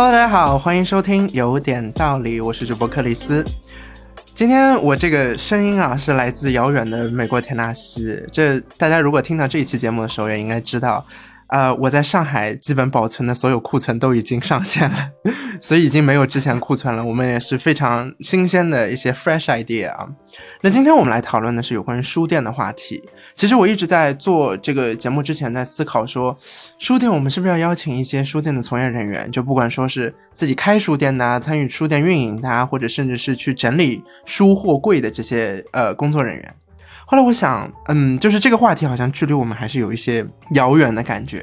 Hello，大家好，欢迎收听有点道理，我是主播克里斯。今天我这个声音啊，是来自遥远的美国田纳西。这大家如果听到这一期节目的时候，也应该知道。呃，我在上海基本保存的所有库存都已经上线了，所以已经没有之前库存了。我们也是非常新鲜的一些 fresh idea 啊。那今天我们来讨论的是有关于书店的话题。其实我一直在做这个节目之前，在思考说，书店我们是不是要邀请一些书店的从业人员，就不管说是自己开书店的、参与书店运营的，或者甚至是去整理书货柜的这些呃工作人员。后来我想，嗯，就是这个话题好像距离我们还是有一些遥远的感觉，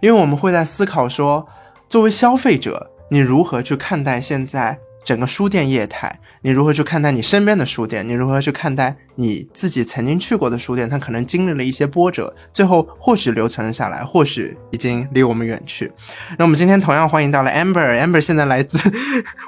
因为我们会在思考说，作为消费者，你如何去看待现在整个书店业态？你如何去看待你身边的书店？你如何去看待你自己曾经去过的书店？它可能经历了一些波折，最后或许留存了下来，或许已经离我们远去。那我们今天同样欢迎到了 Amber，Amber 现在来自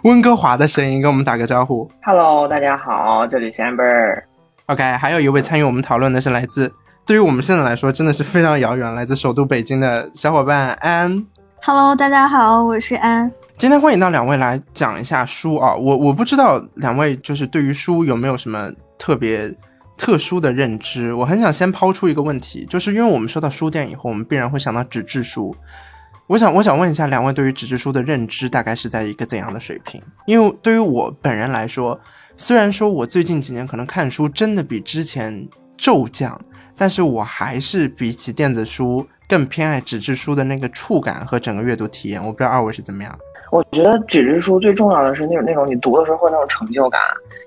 温哥华的声音，跟我们打个招呼。Hello，大家好，这里是 Amber。OK，还有一位参与我们讨论的是来自，对于我们现在来说真的是非常遥远，来自首都北京的小伙伴安。Hello，大家好，我是安。今天欢迎到两位来讲一下书啊，我我不知道两位就是对于书有没有什么特别特殊的认知。我很想先抛出一个问题，就是因为我们说到书店以后，我们必然会想到纸质书。我想我想问一下两位对于纸质书的认知大概是在一个怎样的水平？因为对于我本人来说。虽然说我最近几年可能看书真的比之前骤降，但是我还是比起电子书更偏爱纸质书的那个触感和整个阅读体验。我不知道二位是怎么样。我觉得纸质书最重要的是那种那种你读的时候会那种成就感，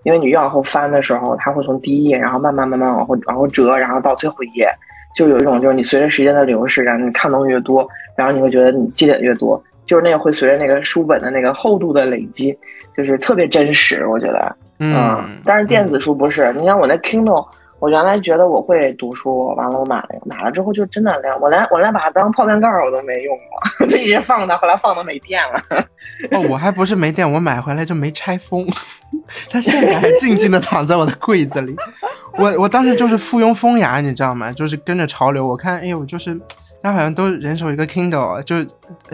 因为你越往后翻的时候，它会从第一页，然后慢慢慢慢往后往后折，然后到最后一页，就有一种就是你随着时间的流逝，然后你看东西越多，然后你会觉得你记得越多，就是那个会随着那个书本的那个厚度的累积，就是特别真实。我觉得。嗯，但是电子书不是，你像我那 Kindle，我原来觉得我会读书，完了我买了，买了之后就真的连我连我连把它当泡面盖我都没用过，就一直放它，后来放的没电了。哦，我还不是没电，我买回来就没拆封，它现在还静静的躺在我的柜子里。我我当时就是附庸风雅，你知道吗？就是跟着潮流，我看，哎呦，就是。他好像都人手一个 Kindle，就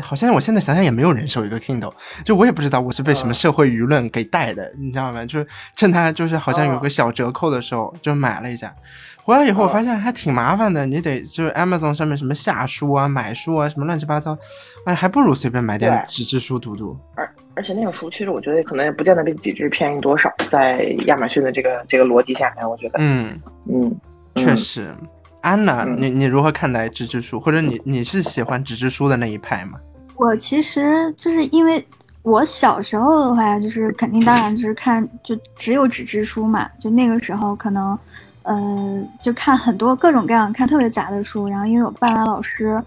好像我现在想想也没有人手一个 Kindle，就我也不知道我是被什么社会舆论给带的，你知道吗？就是趁它就是好像有个小折扣的时候就买了一下，回来以后我发现还挺麻烦的，你得就是 Amazon 上面什么下书啊、买书啊什么乱七八糟，哎，还不如随便买点纸质书读读。而而且那种书其实我觉得可能也不见得比纸质便宜多少，在亚马逊的这个这个逻辑下面，我觉得，嗯嗯，确实。安娜，你你如何看待纸质书？或者你你是喜欢纸质书的那一派吗？我其实就是因为我小时候的话，就是肯定当然就是看就只有纸质书嘛，就那个时候可能，呃，就看很多各种各样看特别杂的书，然后因为我爸爸老师，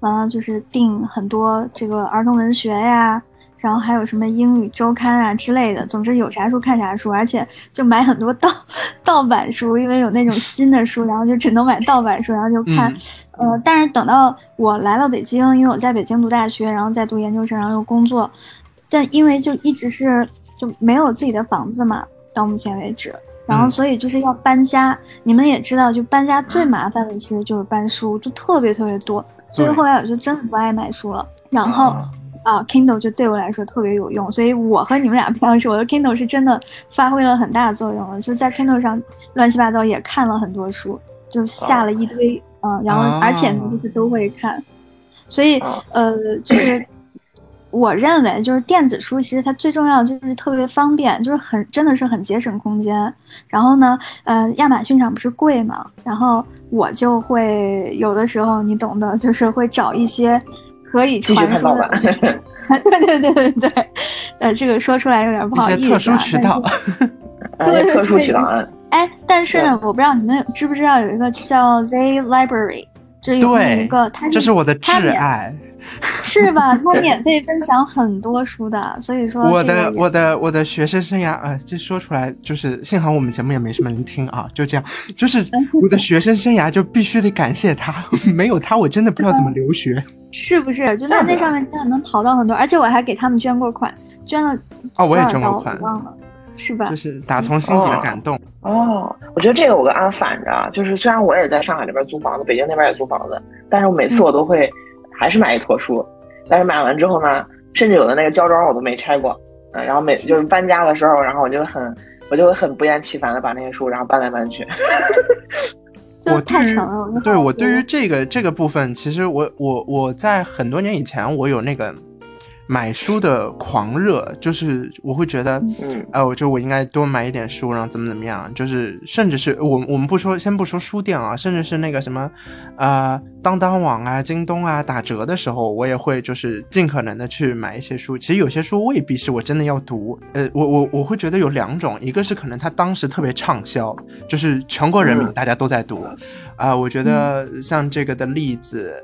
完了就是订很多这个儿童文学呀。然后还有什么英语周刊啊之类的，总之有啥书看啥书，而且就买很多盗盗版书，因为有那种新的书，然后就只能买盗版书，然后就看。呃，但是等到我来了北京，因为我在北京读大学，然后再读研究生，然后又工作，但因为就一直是就没有自己的房子嘛，到目前为止，然后所以就是要搬家。你们也知道，就搬家最麻烦的其实就是搬书，就特别特别多，所以后来我就真的不爱买书了，然后。啊，Kindle 就对我来说特别有用，所以我和你们俩不一样，是我的 Kindle 是真的发挥了很大的作用了，就在 Kindle 上乱七八糟也看了很多书，就下了一堆，嗯，然后而且呢就是都会看，所以呃，就是我认为就是电子书其实它最重要就是特别方便，就是很真的是很节省空间。然后呢，呃，亚马逊上不是贵嘛，然后我就会有的时候你懂的，就是会找一些。可以传输的，对对对对对，呃，这个说出来有点不好意思。特殊渠道，对特殊渠道。哎，但是呢，我不知道你们知不知道有一个叫 Z Library，就有一个，它这是我的挚爱。是吧？他免费分享很多书的，所以说我的我的我的学生生涯啊，这说出来就是幸好我们节目也没什么人听啊，就这样，就是我的学生生涯就必须得感谢他，没有他我真的不知道怎么留学，是不是？就在那上面真的能淘到很多，而且我还给他们捐过款，捐了哦，我也捐过款，忘了是吧？就是打从心底的感动哦。我觉得这个我跟安反着，就是虽然我也在上海这边租房子，北京那边也租房子，但是我每次我都会。还是买一坨书，但是买完之后呢，甚至有的那个胶装我都没拆过。嗯，然后每就是搬家的时候，然后我就很我就会很不厌其烦的把那些书然后搬来搬去。我太沉了。对我对于这个这个部分，其实我我我在很多年以前我有那个。买书的狂热，就是我会觉得，嗯，哎，我就我应该多买一点书，然后怎么怎么样，就是甚至是我我们不说，先不说书店啊，甚至是那个什么，呃，当当网啊、京东啊打折的时候，我也会就是尽可能的去买一些书。其实有些书未必是我真的要读，呃，我我我会觉得有两种，一个是可能它当时特别畅销，就是全国人民大家都在读，啊，我觉得像这个的例子。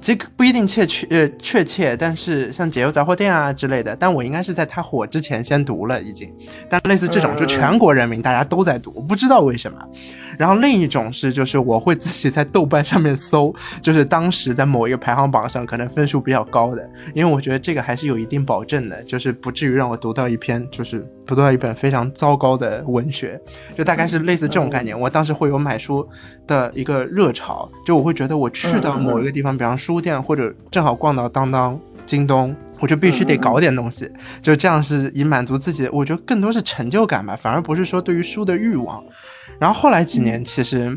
这个不一定确确呃确切，但是像解忧杂货店啊之类的，但我应该是在它火之前先读了已经。但类似这种，就全国人民大家都在读，我不知道为什么。然后另一种是，就是我会自己在豆瓣上面搜，就是当时在某一个排行榜上可能分数比较高的，因为我觉得这个还是有一定保证的，就是不至于让我读到一篇就是读到一本非常糟糕的文学，就大概是类似这种概念。我当时会有买书的一个热潮，就我会觉得我去到某一个地方，比方书店或者正好逛到当当、京东，我就必须得搞点东西，就这样是以满足自己，我觉得更多是成就感吧，反而不是说对于书的欲望。然后后来几年，其实，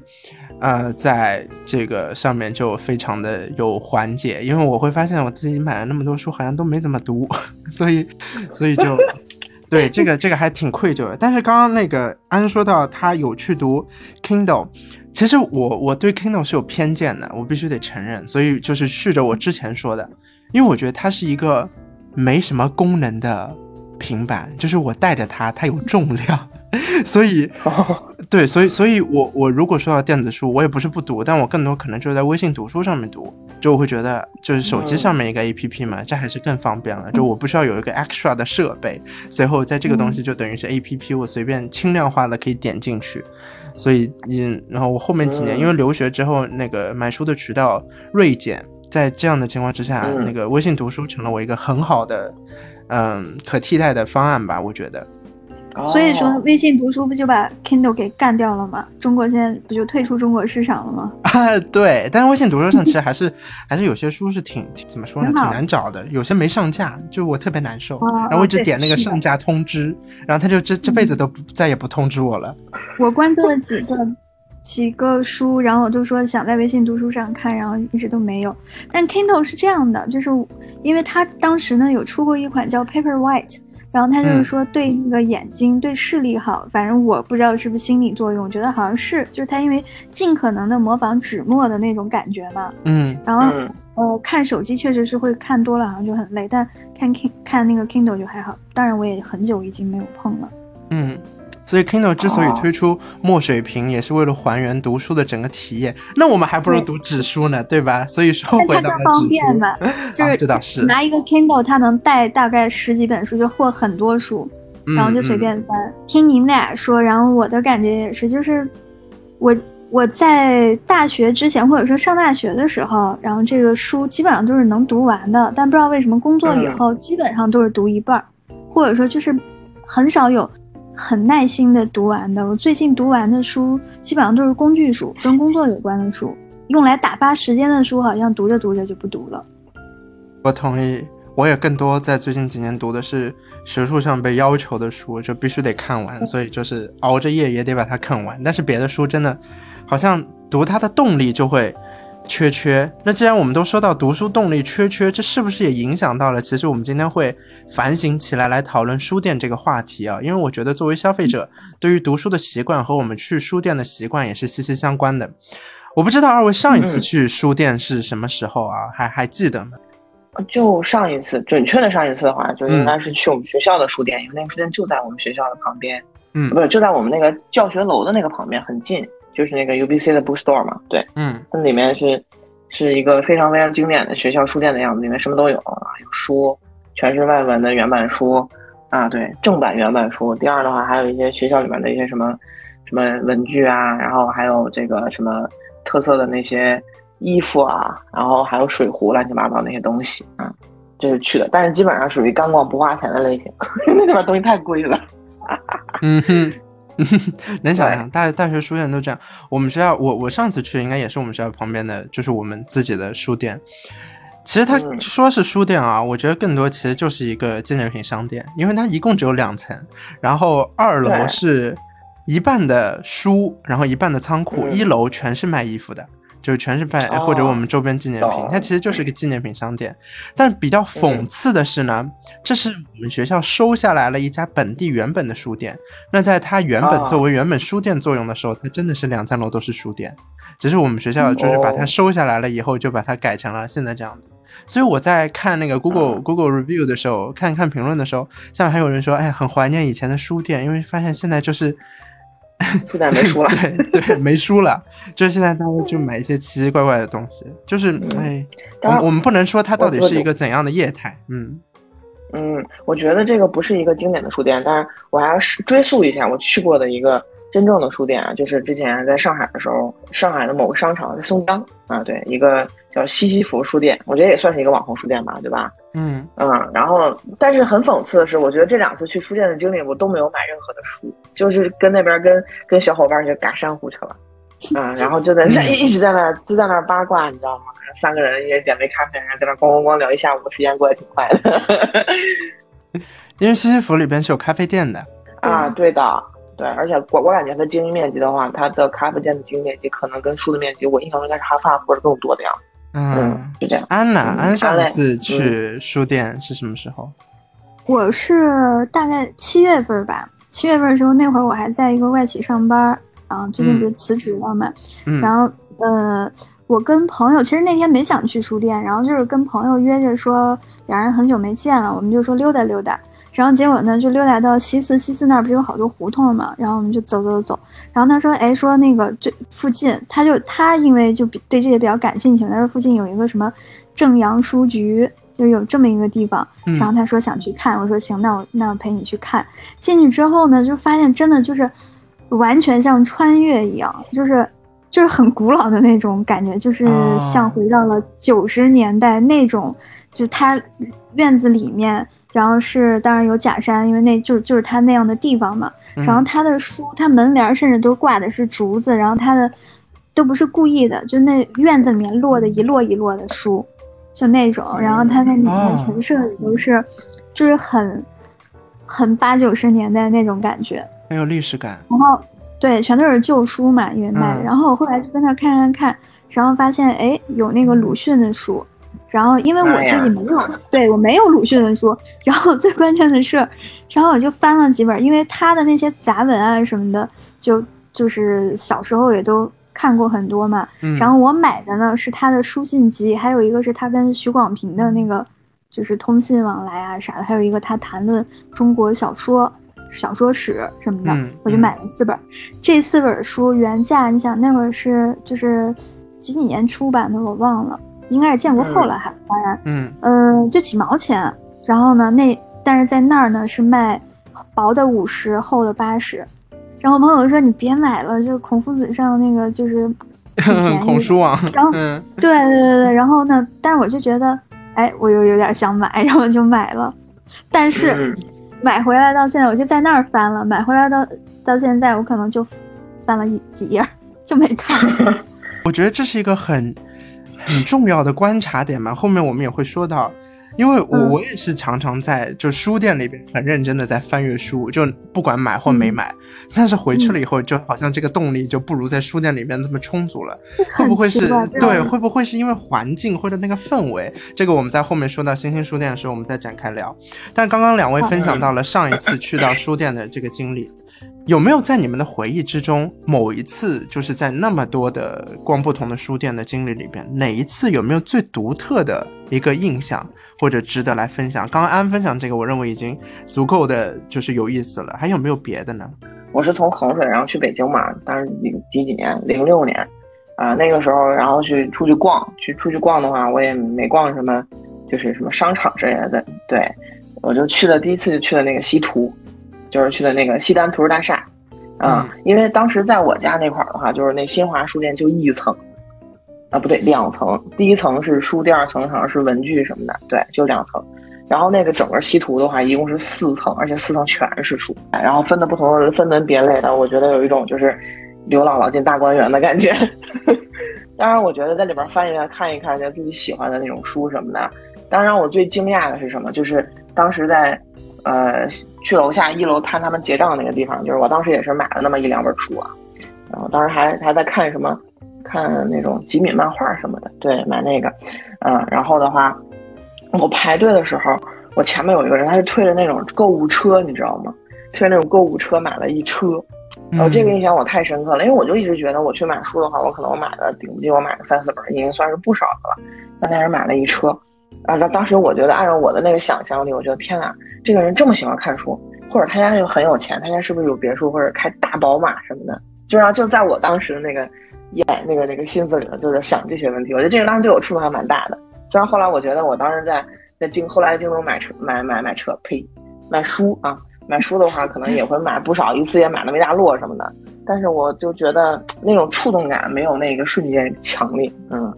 呃，在这个上面就非常的有缓解，因为我会发现我自己买了那么多书，好像都没怎么读，所以，所以就，对这个这个还挺愧疚的。但是刚刚那个安说到他有去读 Kindle，其实我我对 Kindle 是有偏见的，我必须得承认。所以就是续着我之前说的，因为我觉得它是一个没什么功能的平板，就是我带着它，它有重量。所以，对，所以，所以我我如果说到电子书，我也不是不读，但我更多可能就是在微信读书上面读，就我会觉得就是手机上面一个 A P P 嘛，这还是更方便了，就我不需要有一个 extra 的设备，随后在这个东西就等于是 A P P，我随便轻量化的可以点进去，所以，嗯，然后我后面几年因为留学之后，那个买书的渠道锐减，在这样的情况之下，那个微信读书成了我一个很好的，嗯，可替代的方案吧，我觉得。所以说，微信读书不就把 Kindle 给干掉了吗？中国现在不就退出中国市场了吗？啊，对。但是微信读书上 其实还是还是有些书是挺怎么说呢？挺难找的，有些没上架，就我特别难受。然后我一直点那个上架通知，然后他就这这辈子都不再也不通知我了。我关注了几个几个书，然后我就说想在微信读书上看，然后一直都没有。但 Kindle 是这样的，就是因为它当时呢有出过一款叫 Paperwhite。然后他就是说对那个眼睛对视力好，反正我不知道是不是心理作用，我觉得好像是，就是他因为尽可能的模仿纸墨的那种感觉嘛。嗯。然后呃看手机确实是会看多了好像就很累，但看 King 看那个 Kindle 就还好。当然我也很久已经没有碰了。嗯。所以 Kindle 之所以推出墨水屏，也是为了还原读书的整个体验。那我们还不如读纸书呢，对吧？所以说回到更方便嘛，就是这倒是拿一个 Kindle，它能带大概十几本书，就或很多书，然后就随便翻。听你们俩说，然后我的感觉也是，就是我我在大学之前，或者说上大学的时候，然后这个书基本上都是能读完的，但不知道为什么工作以后基本上都是读一半，或者说就是很少有。很耐心的读完的，我最近读完的书基本上都是工具书，跟工作有关的书，用来打发时间的书好像读着读着就不读了。我同意，我也更多在最近几年读的是学术上被要求的书，就必须得看完，所以就是熬着夜也得把它看完。但是别的书真的，好像读它的动力就会。缺缺，那既然我们都说到读书动力缺缺，这是不是也影响到了？其实我们今天会反省起来来讨论书店这个话题啊，因为我觉得作为消费者，对于读书的习惯和我们去书店的习惯也是息息相关的。我不知道二位上一次去书店是什么时候啊？还还记得吗？就上一次，准确的上一次的话，就应该是去我们学校的书店，因为那个书店就在我们学校的旁边，嗯，不是就在我们那个教学楼的那个旁边，很近。就是那个 UBC 的 Bookstore 嘛，对，嗯，那里面是是一个非常非常经典的学校书店的样子，里面什么都有啊，有书，全是外文的原版书啊，对，正版原版书。第二的话，还有一些学校里面的一些什么什么文具啊，然后还有这个什么特色的那些衣服啊，然后还有水壶，乱七八糟那些东西啊，就是去的，但是基本上属于干逛不花钱的类型，那里边东西太贵了。嗯哼。能想象，大大学书店都这样。我们学校，我我上次去应该也是我们学校旁边的，就是我们自己的书店。其实它嗯说是书店啊，我觉得更多其实就是一个纪念品商店，因为它一共只有两层，然后二楼是一半的书，然后一半的仓库，嗯一楼全是卖衣服的。就全是卖、哦或者我们周边纪念品懂，它其实就是一个纪念品商店。但比较讽刺的是呢，这是我们学校收下来了一家本地原本的书店。那在它原本啊作为原本书店作用的时候，它真的是两三楼都是书店。只是我们学校就是把它哦收下来了以后，就把它改成了现在这样子。所以我在看那个 Google、嗯 Google review 的时候，看看评论的时候，下面还有人说，哎，很怀念以前的书店，因为发现现在就是 书店没书了。对对没书了，就是现在大家就买一些奇奇怪怪的东西，就是哎，我们我们不能说它到底是一个怎样的业态，嗯嗯，我觉得这个不是一个经典的书店，但是我还要是追溯一下我去过的一个真正的书店啊，就是之前在上海的时候，上海的某个商场在松江啊，对，一个叫西西弗书店，我觉得也算是一个网红书店吧，对吧？嗯嗯，然后但是很讽刺的是，我觉得这两次去书店的经历，我都没有买任何的书，就是跟那边跟跟小伙伴去嘎珊瑚去了，嗯，然后就在在一直在那儿就在那儿八卦，你知道吗？三个人一人点杯咖啡，然后在那儿咣咣咣聊一下午，时间过得挺快的。因为西西弗里边是有咖啡店的，啊，对的，对，而且我我感觉它经营面积的话，它的咖啡店的经营面积可能跟书的面积，我印象中应该是哈发或者更多的样子。嗯，是这样。安娜，嗯安上次去书店是什么时候？我是大概七月份吧，七月份的时候，那会儿我还在一个外企上班，然后最近不是辞职了嘛，嗯，然后呃，我跟朋友其实那天没想去书店，然后就是跟朋友约着说，两人很久没见了，我们就说溜达溜达。然后结果呢，就溜达到西四，西四那儿不是有好多胡同嘛，然后我们就走走走。然后他说，哎，说那个这附近，他就他因为就比对这些比较感兴趣，他说附近有一个什么正阳书局，就有这么一个地方。嗯然后他说想去看，我说行，那我那我陪你去看。进去之后呢，就发现真的就是完全像穿越一样，就是就是很古老的那种感觉，就是哦像回到了九十年代那种，就是他院子里面，然后是当然有假山，因为那就是就是他那样的地方嘛。嗯然后他的书，他门帘甚至都挂的是竹子，然后他的都不是故意的，就那院子里面落的一摞一摞的书，就那种。然后他那里哦面陈设也都是，就是很很八九十年代那种感觉。很有历史感。然后对，全都是旧书嘛，因为卖。嗯然后我后来就跟那看看看，然后发现哎有那个鲁迅的书，然后因为我自己没有，对我没有鲁迅的书，然后 最关键的是，然后我就翻了几本，因为他的那些杂文啊什么的，就就是小时候也都看过很多嘛。嗯，然后我买的呢是他的书信集，还有一个是他跟许广平的那个就是通信往来啊啥的，还有一个他谈论中国小说、小说史什么的，嗯我就买了四本。这四本书原价，你想那会儿是就是几几年出版的，我忘了，应该是建国后了还，当然，嗯呃，就几毛钱。然后呢，那但是在那儿呢是卖薄的五十，厚的八十。然后朋友说你别买了，就是孔夫子上那个就是 孔书网，然后嗯对对对对，然后呢，但是我就觉得，哎，我又有点想买，然后就买了。但是、嗯买回来到现在，我就在那儿翻了，买回来到到现在，我可能就翻了一几页，就没看。我觉得这是一个很很重要的观察点嘛。后面我们也会说到，因为我、嗯我也是常常在就书店里边很认真的在翻阅书，就不管买或没嗯买，但是回去了以后，就好像这个动力就不如在书店里边这么充足了。会不会是对？会不会是因为环境或者那个氛围？这个我们在后面说到星星书店的时候，我们再展开聊。但刚刚两位分享到了上一次去到书店的这个经历，有没有在你们的回忆之中，某一次就是在那么多的逛不同的书店的经历里边，哪一次有没有最独特的一个印象，或者值得来分享？刚刚安分享这个，我认为已经足够的就是有意思了。还有没有别的呢？我是从衡水然后去北京嘛，当时零几几年，零六年，啊、那个时候然后去出去逛，去出去逛的话，我也没逛什么，就是什么商场之类的，对，我就去了第一次就去了那个西图，就是去的那个西单图书大厦，啊、因为当时在我家那块儿的话，就是那新华书店就一层，啊不对，两层，第一层是书，第二层好像是文具什么的，对，就两层。然后那个整个西图的话，一共是四层，而且四层全是书，然后分的不同的分门别类的，我觉得有一种就是刘姥姥进大观园的感觉。当然，我觉得在里边翻一翻、看一看，就自己喜欢的那种书什么的。当然，我最惊讶的是什么？就是当时在，呃，去楼下一楼看他们结账那个地方，就是我当时也是买了那么一两本书啊。然后当时还还在看什么，看那种吉米漫画什么的，对，买那个，嗯，然后的话，我排队的时候，我前面有一个人，他是推着那种购物车，你知道吗？推着那种购物车买了一车。然后这个印象我太深刻了，因为我就一直觉得我去买书的话，我可能我买的顶不进，我买了三四本已经算是不少的了。但那人买了一车，啊，当当时我觉得按照我的那个想象力，我觉得天哪，这个人这么喜欢看书，或者他家就很有钱，他家是不是有别墅或者开大宝马什么的？就然后就在我当时的那个眼那个那个心思里面就在想这些问题。我觉得这个当时对我触动还蛮大的。虽然后来我觉得我当时在在京后来京东买车买买买车呸买书啊。买书的话，可能也会买不少，一次也买那么一大摞什么的。但是我就觉得那种触动感没有那个瞬间强烈，嗯，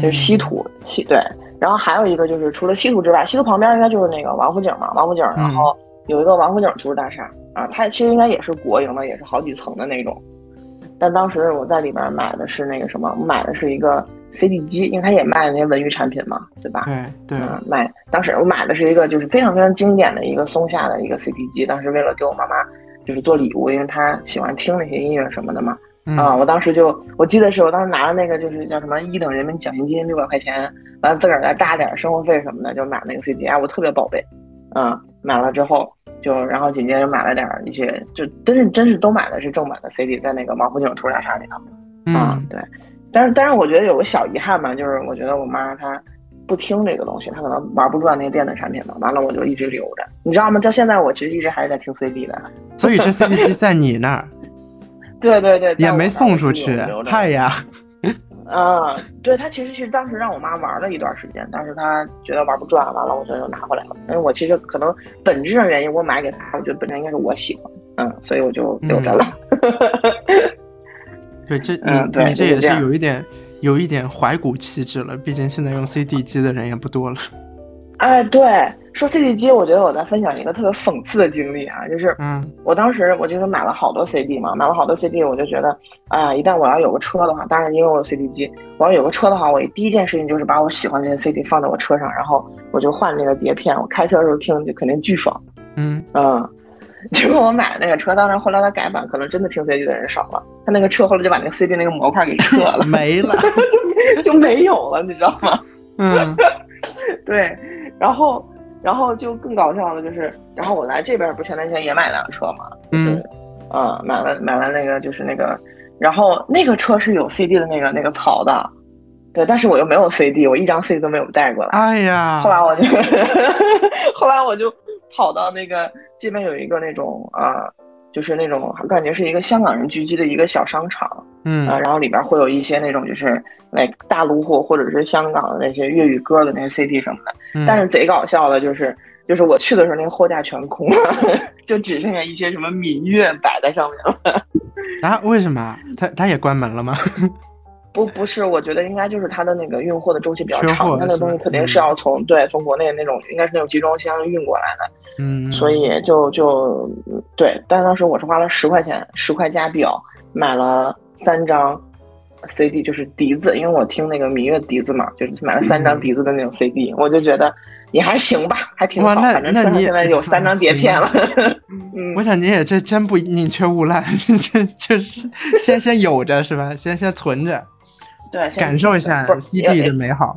就是稀土，稀对。然后还有一个就是除了稀土之外，稀土旁边应该就是那个王府井嘛，王府井，然后有一个王府井图书大厦啊，它其实应该也是国营的，也是好几层的那种。但当时我在里边买的是那个什么，买的是一个。CD 机，因为它也卖那些文娱产品嘛，对吧？对对，嗯，卖。当时我买的是一个就是非常非常经典的一个松下的一个 CD 机，当时为了给我妈妈就是做礼物，因为她喜欢听那些音乐什么的嘛。啊，我当时就我记得是我当时拿了那个就是叫什么一等人民奖学金六百块钱，完了自个儿再搭点生活费什么的，就买那个 CD，啊，我特别宝贝。嗯，买了之后就然后紧接着买了点一些，就真是真是都买的是正版的 CD，在那个王府井图书大厦里头。啊，对。但是，但是我觉得有个小遗憾吧，就是我觉得我妈她不听这个东西，她可能玩不转那些电子产品嘛。完了，我就一直留着，你知道吗？到现在我其实一直还是在听 CD 的。所以这 CD 机在你那儿？对对对，也没送出去，嗨呀！啊，对他其实其实当时让我妈玩了一段时间，但是他觉得玩不转，完了我就又拿回来了。因为我其实可能本质上原因，我买给他，我觉得本身应该是我喜欢，嗯，所以我就留着了。对，这你你这也是有一点有一点怀古气质了，毕竟现在用 CD 机的人也不多了。哎，对，说 CD 机，我觉得我在分享一个特别讽刺的经历啊，就是，嗯，我当时我就是买了好多 CD 嘛，买了好多 CD，我就觉得，啊，一旦我要有个车的话，当然因为我有 CD 机，我要有个车的话，我第一件事情就是把我喜欢的那些 CD 放在我车上，然后我就换那个碟片，我开车的时候听就肯定巨爽。嗯嗯。结果我买的那个车，当然后来它改版，可能真的听 CD 的人少了。他那个车后来就把那个 CD 那个模块给撤了，没了，就就没有了，你知道吗？嗯，对。然后，然后就更搞笑的就是，然后我来这边不前段时间也买辆车嘛，嗯，啊，买了买了那个就是那个，然后那个车是有 CD 的那个那个槽的，对，但是我又没有 CD，我一张 CD 都没有带过来。哎呀，后来我就，后来我就跑到那个。这边有一个那种啊，就是那种感觉是一个香港人聚集的一个小商场，嗯啊，然后里边会有一些那种就是那大陆货或者是香港的那些粤语歌的那些 CD 什么的，但是贼搞笑的就是，就是我去的时候那个货架全空了，就只剩下一些什么民乐摆在上面了。啊？为什么？他他也关门了吗？不不是，我觉得应该就是它的那个运货的周期比较长，它那个东西肯定是要从对从国内那种应该是那种集装箱运过来的，嗯，所以就就对，但当时我是花了十块钱，十块加表买了三张 CD，就是笛子，因为我听那个芈月笛子嘛，就是买了三张笛子的那种 CD，我就觉得也还行吧，还挺好，反正现在有三张碟片了。嗯，我想你也这真不宁缺毋滥，这就是先先有着是吧？先先存着。对，感受一下 CD 的美好，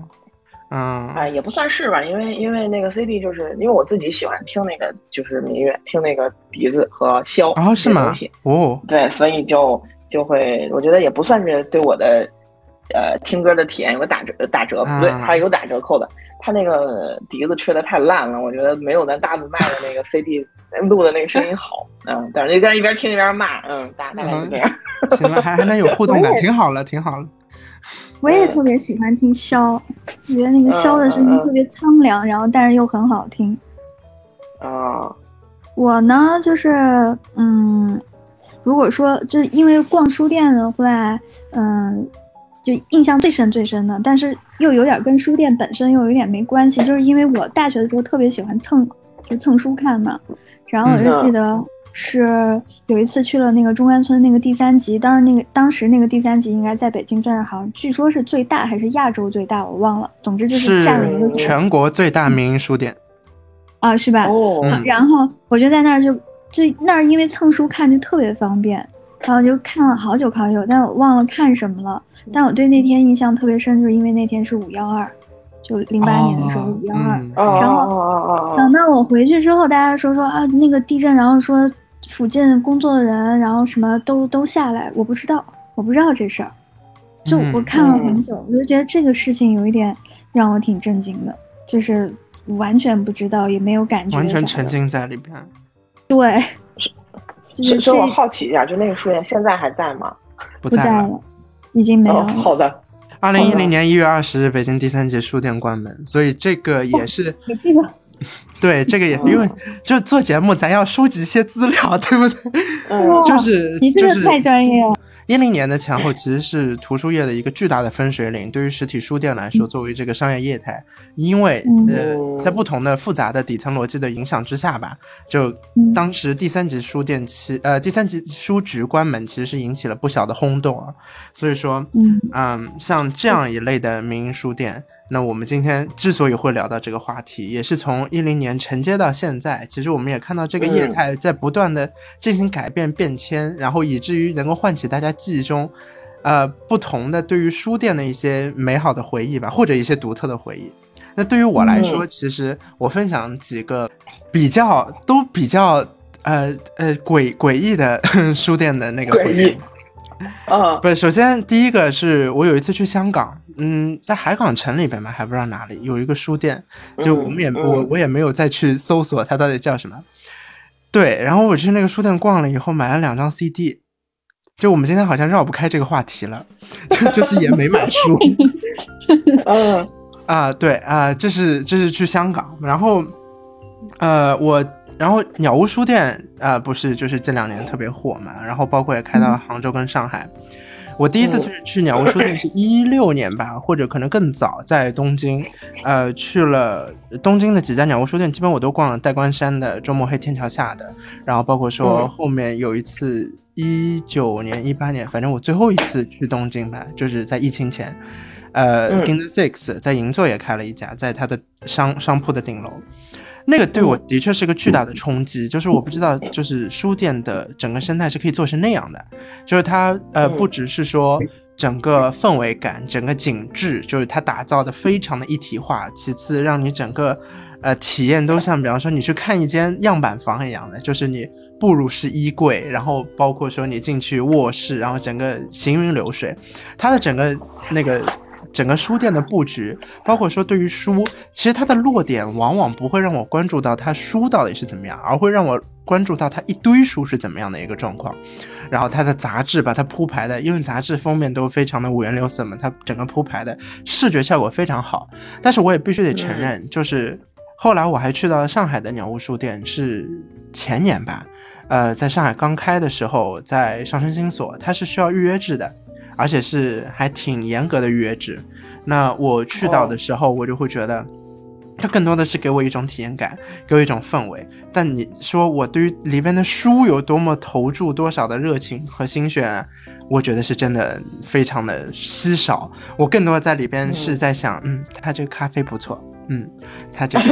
嗯，哎，也不算是吧，因为因为那个 CD 就是因为我自己喜欢听那个就是民乐，听那个笛子和箫，哦，是吗？哦，对，所以就就会，我觉得也不算是对我的呃听歌的体验有个打折打折，不对，还是有打折扣的。他那个笛子吹的太烂了，我觉得没有咱大陆卖的那个 CD 录的那个声音好，嗯，但是一边一边听一边骂，嗯，大大概就这样。行了，还还能有互动感，挺好了，挺好了。我也特别喜欢听箫，我觉得那个箫的声音特别苍凉，然后但是又很好听。啊，我呢就是，嗯，如果说就是因为逛书店的话，嗯，就印象最深最深的，但是又有点跟书店本身又有点没关系，就是因为我大学的时候特别喜欢蹭，就蹭书看嘛，然后我就记得是有一次去了那个中关村那个第三集，当时那个当时那个第三集应该在北京算是好像据说是最大还是亚洲最大，我忘了。总之就是占了一个全国最大民营书店啊，是吧？哦，然后我就在那儿就就那儿因为蹭书看就特别方便，然后就看了好久好久，但我忘了看什么了。但我对那天印象特别深，就是因为那天是五幺二，就零八年的时候五幺二，然后等到我回去之后，大家说说啊那个地震，然后说附近工作的人，然后什么都都下来，我不知道，我不知道这事儿，就我看了很久，我就觉得这个事情有一点让我挺震惊的，就是完全不知道，也没有感觉，完全沉浸在里边。对，就是所以我好奇一下，就那个书店现在还在吗？不在了。已经没有。好的。二零一零年一月二十日，北京第三届书店关门，所以这个也是。你记得。对，这个也因为就做节目，咱要收集一些资料，对不对？嗯。就是你这个太专业了。一零年的前后其实是图书业的一个巨大的分水岭。对于实体书店来说，作为这个商业业态，因为呃，在不同的复杂的底层逻辑的影响之下吧，就当时第三级书店其呃第三级书局关门，其实是引起了不小的轰动啊。所以说，嗯，像这样一类的民营书店。那我们今天之所以会聊到这个话题，也是从一零年承接到现在。其实我们也看到这个业态在不断的进行改变变迁，然后以至于能够唤起大家记忆中，呃，不同的对于书店的一些美好的回忆吧，或者一些独特的回忆。那对于我来说，其实我分享几个比较都比较呃呃诡诡异的 书店的那个回忆。啊，不是，首先第一个是我有一次去香港，嗯，在海港城里边嘛，还不知道哪里有一个书店，就我们也我我也没有再去搜索它到底叫什么。对，然后我去那个书店逛了以后，买了两张 CD。就我们今天好像绕不开这个话题了，就就是也没买书。嗯啊，对啊，这是这是去香港，然后呃我。然后鸟屋书店啊，不是就是这两年特别火嘛，然后包括也开到了杭州跟上海。我第一次去去鸟屋书店是 一六年吧，或者可能更早，在东京，呃，去了东京的几家鸟屋书店，基本我都逛了，代官山的、周末黑天桥下的，然后包括说后面有一次一九年、一八年，反正我最后一次去东京吧，就是在疫情前，呃，Ginza Six 在银座也开了一家，在它的商商铺的顶楼。那个对我的确是个巨大的冲击，就是我不知道，就是书店的整个生态是可以做成那样的，就是它呃不只是说整个氛围感、整个景致，就是它打造的非常的一体化，其次让你整个呃体验都像，比方说你去看一间样板房一样的，就是你步入式衣柜，然后包括说你进去卧室，然后整个行云流水，它的整个那个。整个书店的布局，包括说对于书，其实它的落点往往不会让我关注到它书到底是怎么样，而会让我关注到它一堆书是怎么样的一个状况。然后它的杂志把它铺排的，因为杂志封面都非常的五颜六色嘛，它整个铺排的视觉效果非常好。但是我也必须得承认，就是后来我还去到了上海的鸟屋书店，是前年吧，呃，在上海刚开的时候，在上升新所，它是需要预约制的。而且是还挺严格的预约制，那我去到的时候，我就会觉得，它更多的是给我一种体验感，给我一种氛围。但你说我对于里边的书有多么投注多少的热情和心血，我觉得是真的非常的稀少。我更多的在里边是在想，嗯，它这个咖啡不错。嗯，它这个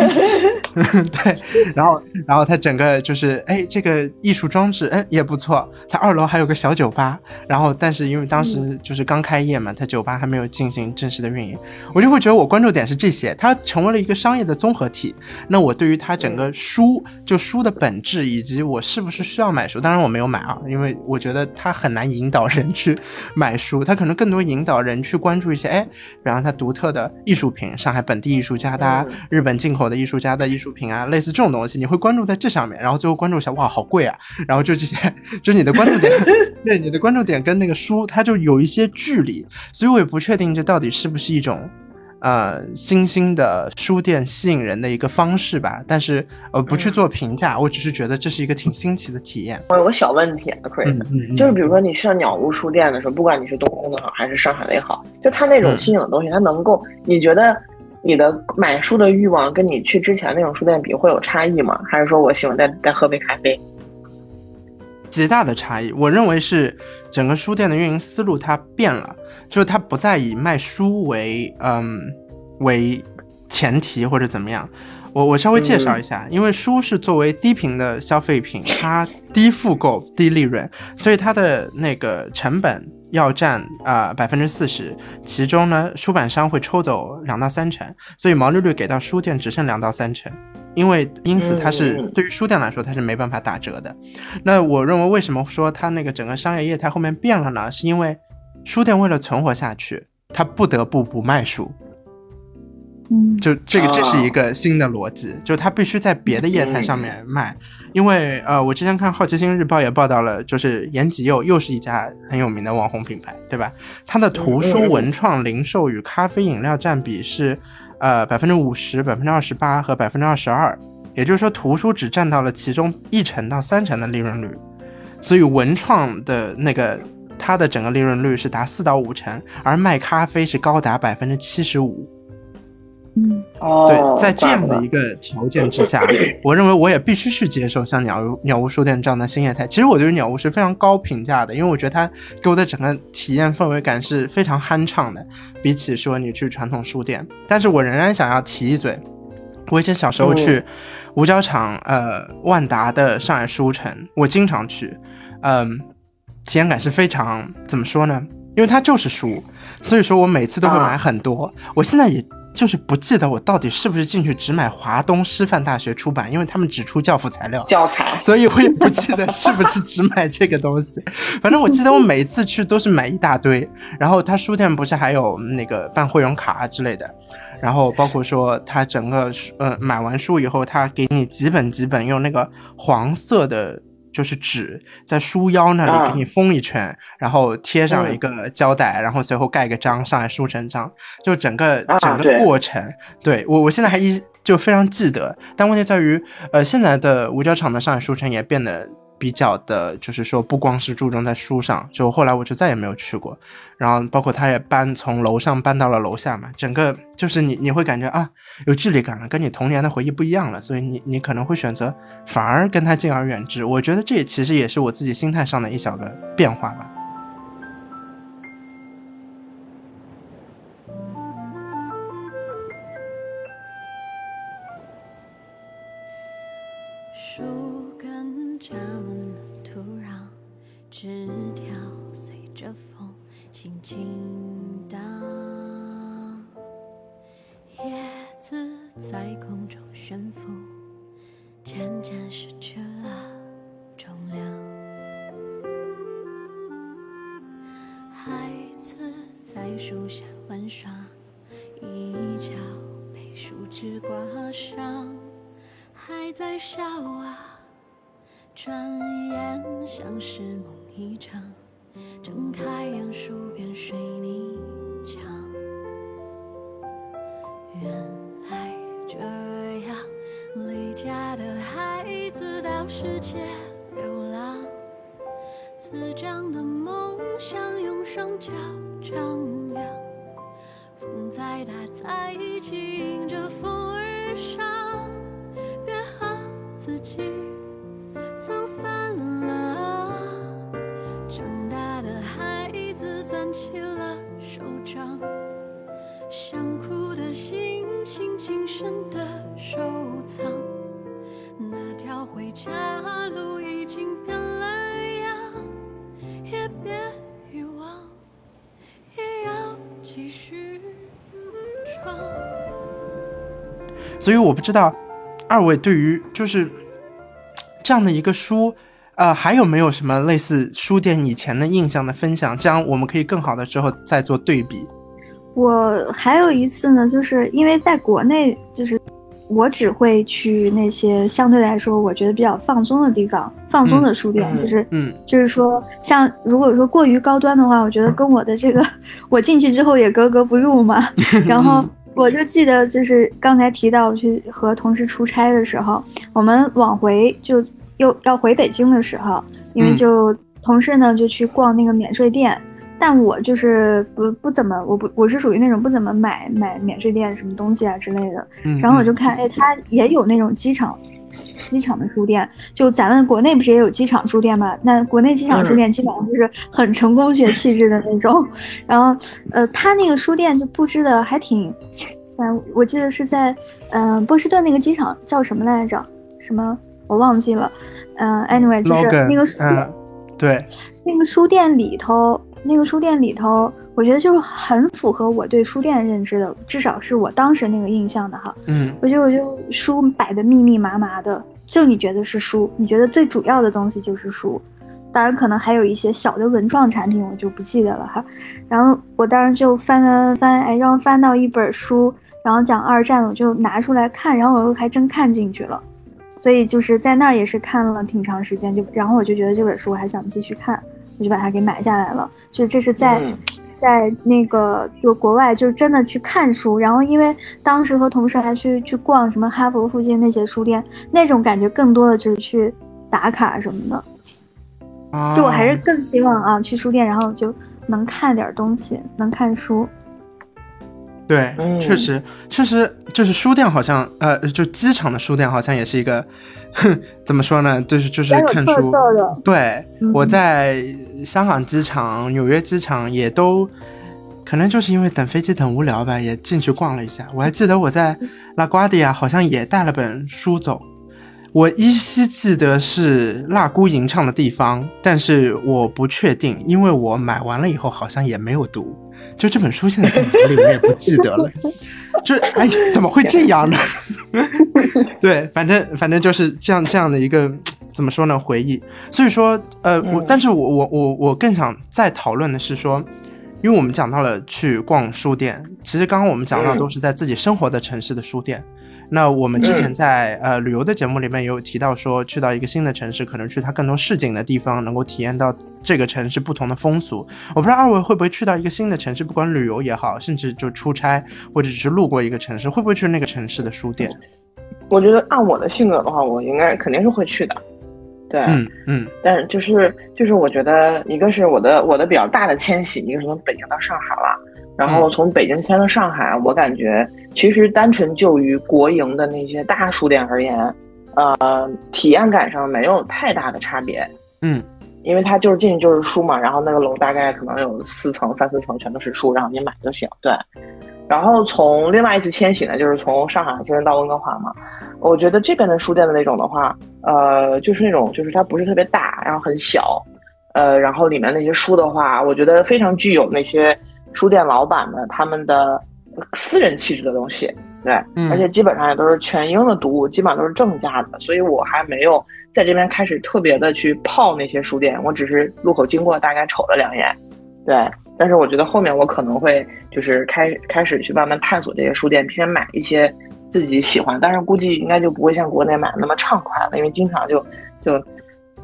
对，然后然后它整个就是哎，这个艺术装置哎也不错。它二楼还有个小酒吧，然后但是因为当时就是刚开业嘛，它酒吧还没有进行正式的运营，我就会觉得我关注点是这些，它成为了一个商业的综合体。那我对于它整个书就书的本质以及我是不是需要买书，当然我没有买啊，因为我觉得它很难引导人去买书，它可能更多引导人去关注一些哎，比方它独特的艺术品，上海本地艺术家的。啊，日本进口的艺术家的艺术品啊，类似这种东西，你会关注在这上面，然后最后关注一下，哇，好贵啊！然后就这些，就你的关注点，对，你的关注点跟那个书，它就有一些距离，所以我也不确定这到底是不是一种，呃，新兴的书店吸引人的一个方式吧。但是，呃，不去做评价，我只是觉得这是一个挺新奇的体验。我有个小问题，Chris，就是比如说你上鸟屋书店的时候，不管你是东宫的好还是上海的也好，就它那种新颖的东西，它能够，你觉得？你的买书的欲望跟你去之前那种书店比会有差异吗？还是说我喜欢再再喝杯咖啡？极大的差异。我认为是整个书店的运营思路它变了，就是它不再以卖书为嗯为前提或者怎么样。我我稍微介绍一下，因为书是作为低频的消费品，它低复购、低利润，所以它的那个成本要占啊百分之四十，其中呢出版商会抽走两到三成，所以毛利率给到书店只剩两到三成，因为因此它是对于书店来说它是没办法打折的。那我认为为什么说它那个整个商业业态后面变了呢？是因为书店为了存活下去，它不得不不卖书。嗯，就这个，这是一个新的逻辑，就它必须在别的业态上面卖，因为呃，我之前看《好奇心日报》也报道了，就是延吉又又是一家很有名的网红品牌，对吧？它的图书文创零售与咖啡饮料占比是呃百分之五十、百分之二十八和百分之二十二，也就是说图书只占到了其中一成到三成的利润率，所以文创的那个它的整个利润率是达四到五成，而卖咖啡是高达百分之七十五。嗯，对，在这样的一个条件之下，我认为我也必须去接受像鸟屋鸟屋书店这样的新业态。其实我对于鸟屋是非常高评价的，因为我觉得它给我的整个体验氛围感是非常酣畅的，比起说你去传统书店。但是我仍然想要提一嘴，我以前小时候去五角场、呃万达的上海书城，我经常去，嗯，体验感是非常怎么说呢？因为它就是书，所以说我每次都会买很多。我现在也。就是不记得我到底是不是进去只买华东师范大学出版，因为他们只出教辅材料、教材，所以我也不记得是不是只买这个东西。反正我记得我每一次去都是买一大堆。然后他书店不是还有那个办会员卡之类的，然后包括说他整个书，呃，买完书以后，他给你几本几本用那个黄色的。就是纸在书腰那里给你封一圈，然后贴上一个胶带，然后随后盖个章，上海书城章，就整个整个过程，对我我现在还一就非常记得。但问题在于，呃，现在的五角场的上海书城也变得。比较的，就是说不光是注重在书上，就后来我就再也没有去过。然后包括他也搬从楼上搬到了楼下嘛，整个就是你你会感觉啊有距离感了，跟你童年的回忆不一样了，所以你你可能会选择反而跟他敬而远之。我觉得这其实也是我自己心态上的一小个变化吧。知道，二位对于就是这样的一个书，呃，还有没有什么类似书店以前的印象的分享？这样我们可以更好的之后再做对比。我还有一次呢，就是因为在国内，就是我只会去那些相对来说我觉得比较放松的地方，放松的书店，就是嗯，就是说像如果说过于高端的话，我觉得跟我的这个 我进去之后也格格不入嘛，然后。我就记得，就是刚才提到去和同事出差的时候，我们往回就又要回北京的时候，因为就同事呢就去逛那个免税店，但我就是不不怎么，我不我是属于那种不怎么买买免税店什么东西啊之类的。然后我就看，哎，他也有那种机场机场的书店。就咱们国内不是也有机场书店嘛？那国内机场书店基本上就是很成功学气质的那种。然后，呃，他那个书店就布置的还挺，嗯，我记得是在，嗯，波士顿那个机场叫什么来着？什么我忘记了。嗯，anyway，就是那个书店，对，那个书店里头，那个书店里头。我觉得就是很符合我对书店认知的，至少是我当时那个印象的哈。嗯，我觉得我就书摆的密密麻麻的，就你觉得是书，你觉得最主要的东西就是书，当然可能还有一些小的文创产品，我就不记得了哈。然后我当时就翻翻翻，哎，然后翻到一本书，然后讲二战，我就拿出来看，然后我又还真看进去了，所以就是在那儿也是看了挺长时间，就然后我就觉得这本书我还想继续看，我就把它给买下来了，就这是在。在那个就国外，就真的去看书，然后因为当时和同事还去去逛什么哈佛附近那些书店，那种感觉更多的就是去打卡什么的。就我还是更希望啊，去书店，然后就能看点东西，能看书。对，确实，确实就是书店好像，呃，就机场的书店好像也是一个，怎么说呢？就是就是看书。对，我在香港机场、纽约机场也都，可能就是因为等飞机等无聊吧，也进去逛了一下。我还记得我在拉瓜迪亚好像也带了本书走，我依稀记得是蜡姑吟唱的地方，但是我不确定，因为我买完了以后好像也没有读。就这本书现在在哪里，我也不记得了。就哎，怎么会这样呢？对，反正反正就是这样这样的一个怎么说呢？回忆。所以说，呃，我但是我我我我更想再讨论的是说，因为我们讲到了去逛书店，其实刚刚我们讲到都是在自己生活的城市的书店。那我们之前在呃旅游的节目里面也有提到说，去到一个新的城市，可能去它更多市井的地方，能够体验到这个城市不同的风俗。我不知道二位会不会去到一个新的城市，不管旅游也好，甚至就出差或者只是路过一个城市，会不会去那个城市的书店？我觉得按我的性格的话，我应该肯定是会去的。对，嗯嗯。但就是就是，我觉得一个是我的我的比较大的迁徙，一个是从北京到上海了。然后从北京迁到上海，我感觉其实单纯就于国营的那些大书店而言，呃，体验感上没有太大的差别。嗯，因为它就是进去就是书嘛，然后那个楼大概可能有四层、三四层全都是书，然后你买就行。对。然后从另外一次迁迁徙呢，就是从上海现在到温哥华嘛，我觉得这边的书店的那种的话，呃，就是那种就是它不是特别大，然后很小，呃，然后里面那些书的话，我觉得非常具有那些。书店老板们他们的私人气质的东西，对，而且基本上也都是全英的读物，基本上都是正价的，所以我还没有在这边开始特别的去泡那些书店，我只是路口经过大概瞅了两眼，对，但是我觉得后面我可能会就是开开始去慢慢探索这些书店，并且买一些自己喜欢，但是估计应该就不会像国内买那么畅快了，因为经常就就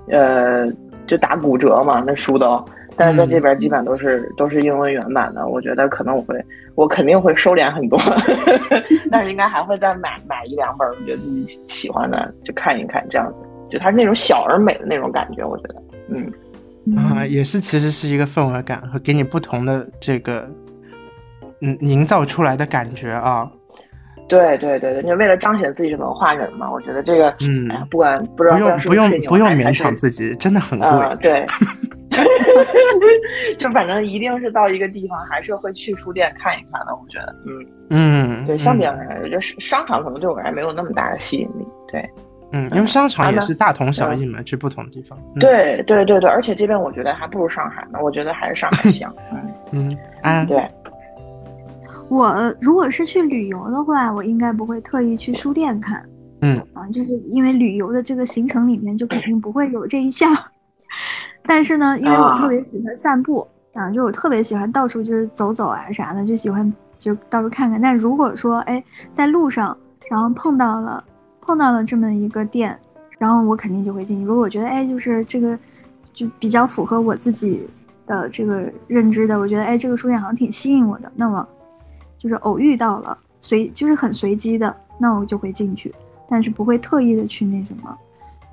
呃就打骨折嘛，那书都。但是在这边基本都是都是英文原版的，我觉得可能我会我肯定会收敛很多，但是应该还会再买买一两本，我觉得自己喜欢的就看一看，这样子，就它是那种小而美的那种感觉，我觉得，嗯。啊，也是其实是一个氛围感和给你不同的这个嗯营造出来的感觉啊，对对对对，你为了彰显自己是文化人嘛，我觉得这个嗯，不管不知道不用不用不用勉强自己，真的很贵，对。就反正一定是到一个地方，还是会去书店看一看的。我觉得，嗯嗯，对，相比而言，我觉得商场可能对我而言没有那么大的吸引力。对，嗯，因为商场也是大同小异嘛，去不同地方。对对对对，而且这边我觉得还不如上海呢。我觉得还是上海香。嗯嗯，对。我如果是去旅游的话，我应该不会特意去书店看。嗯啊，就是因为旅游的这个行程里面就肯定不会有这一项。但是呢，因为我特别喜欢散步啊，就我特别喜欢到处就是走走啊啥的，就喜欢就到处看看。但如果说哎在路上，然后碰到了碰到了这么一个店，然后我肯定就会进去。如果我觉得哎就是这个就比较符合我自己的这个认知的，我觉得哎这个书店好像挺吸引我的，那么就是偶遇到了随就是很随机的，那我就会进去，但是不会特意的去那什么。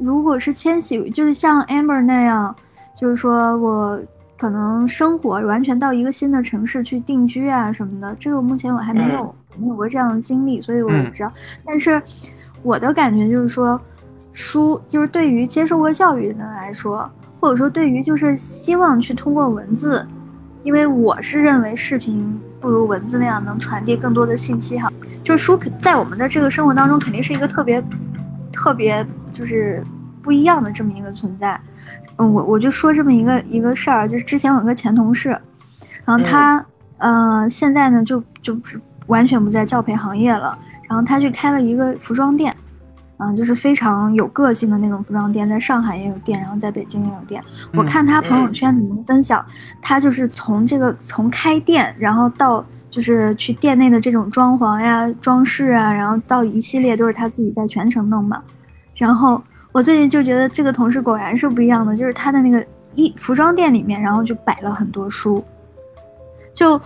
如果是迁徙，就是像 Amber 那样，就是说我可能生活完全到一个新的城市去定居啊什么的，这个目前我还没有没有过这样的经历，所以我也不知道。但是我的感觉就是说，书，就是对于接受过教育的人来说，或者说对于就是希望去通过文字，因为我是认为视频不如文字那样能传递更多的信息哈。就是书在我们的这个生活当中肯定是一个特别特别就是不一样的这么一个存在。嗯，我我就说这么一个一个事儿，就是之前有个前同事，然后他呃现在呢就就是完全不在教培行业了，然后他去开了一个服装店。嗯，就是非常有个性的那种服装店，在上海也有店，然后在北京也有店。我看他朋友圈里面分享，他就是从这个从开店，然后到就是去店内的这种装潢呀、装饰啊，然后到一系列都是他自己在全程弄嘛。然后我最近就觉得这个同事果然是不一样的，就是他的那个衣服装店里面，然后就摆了很多书。就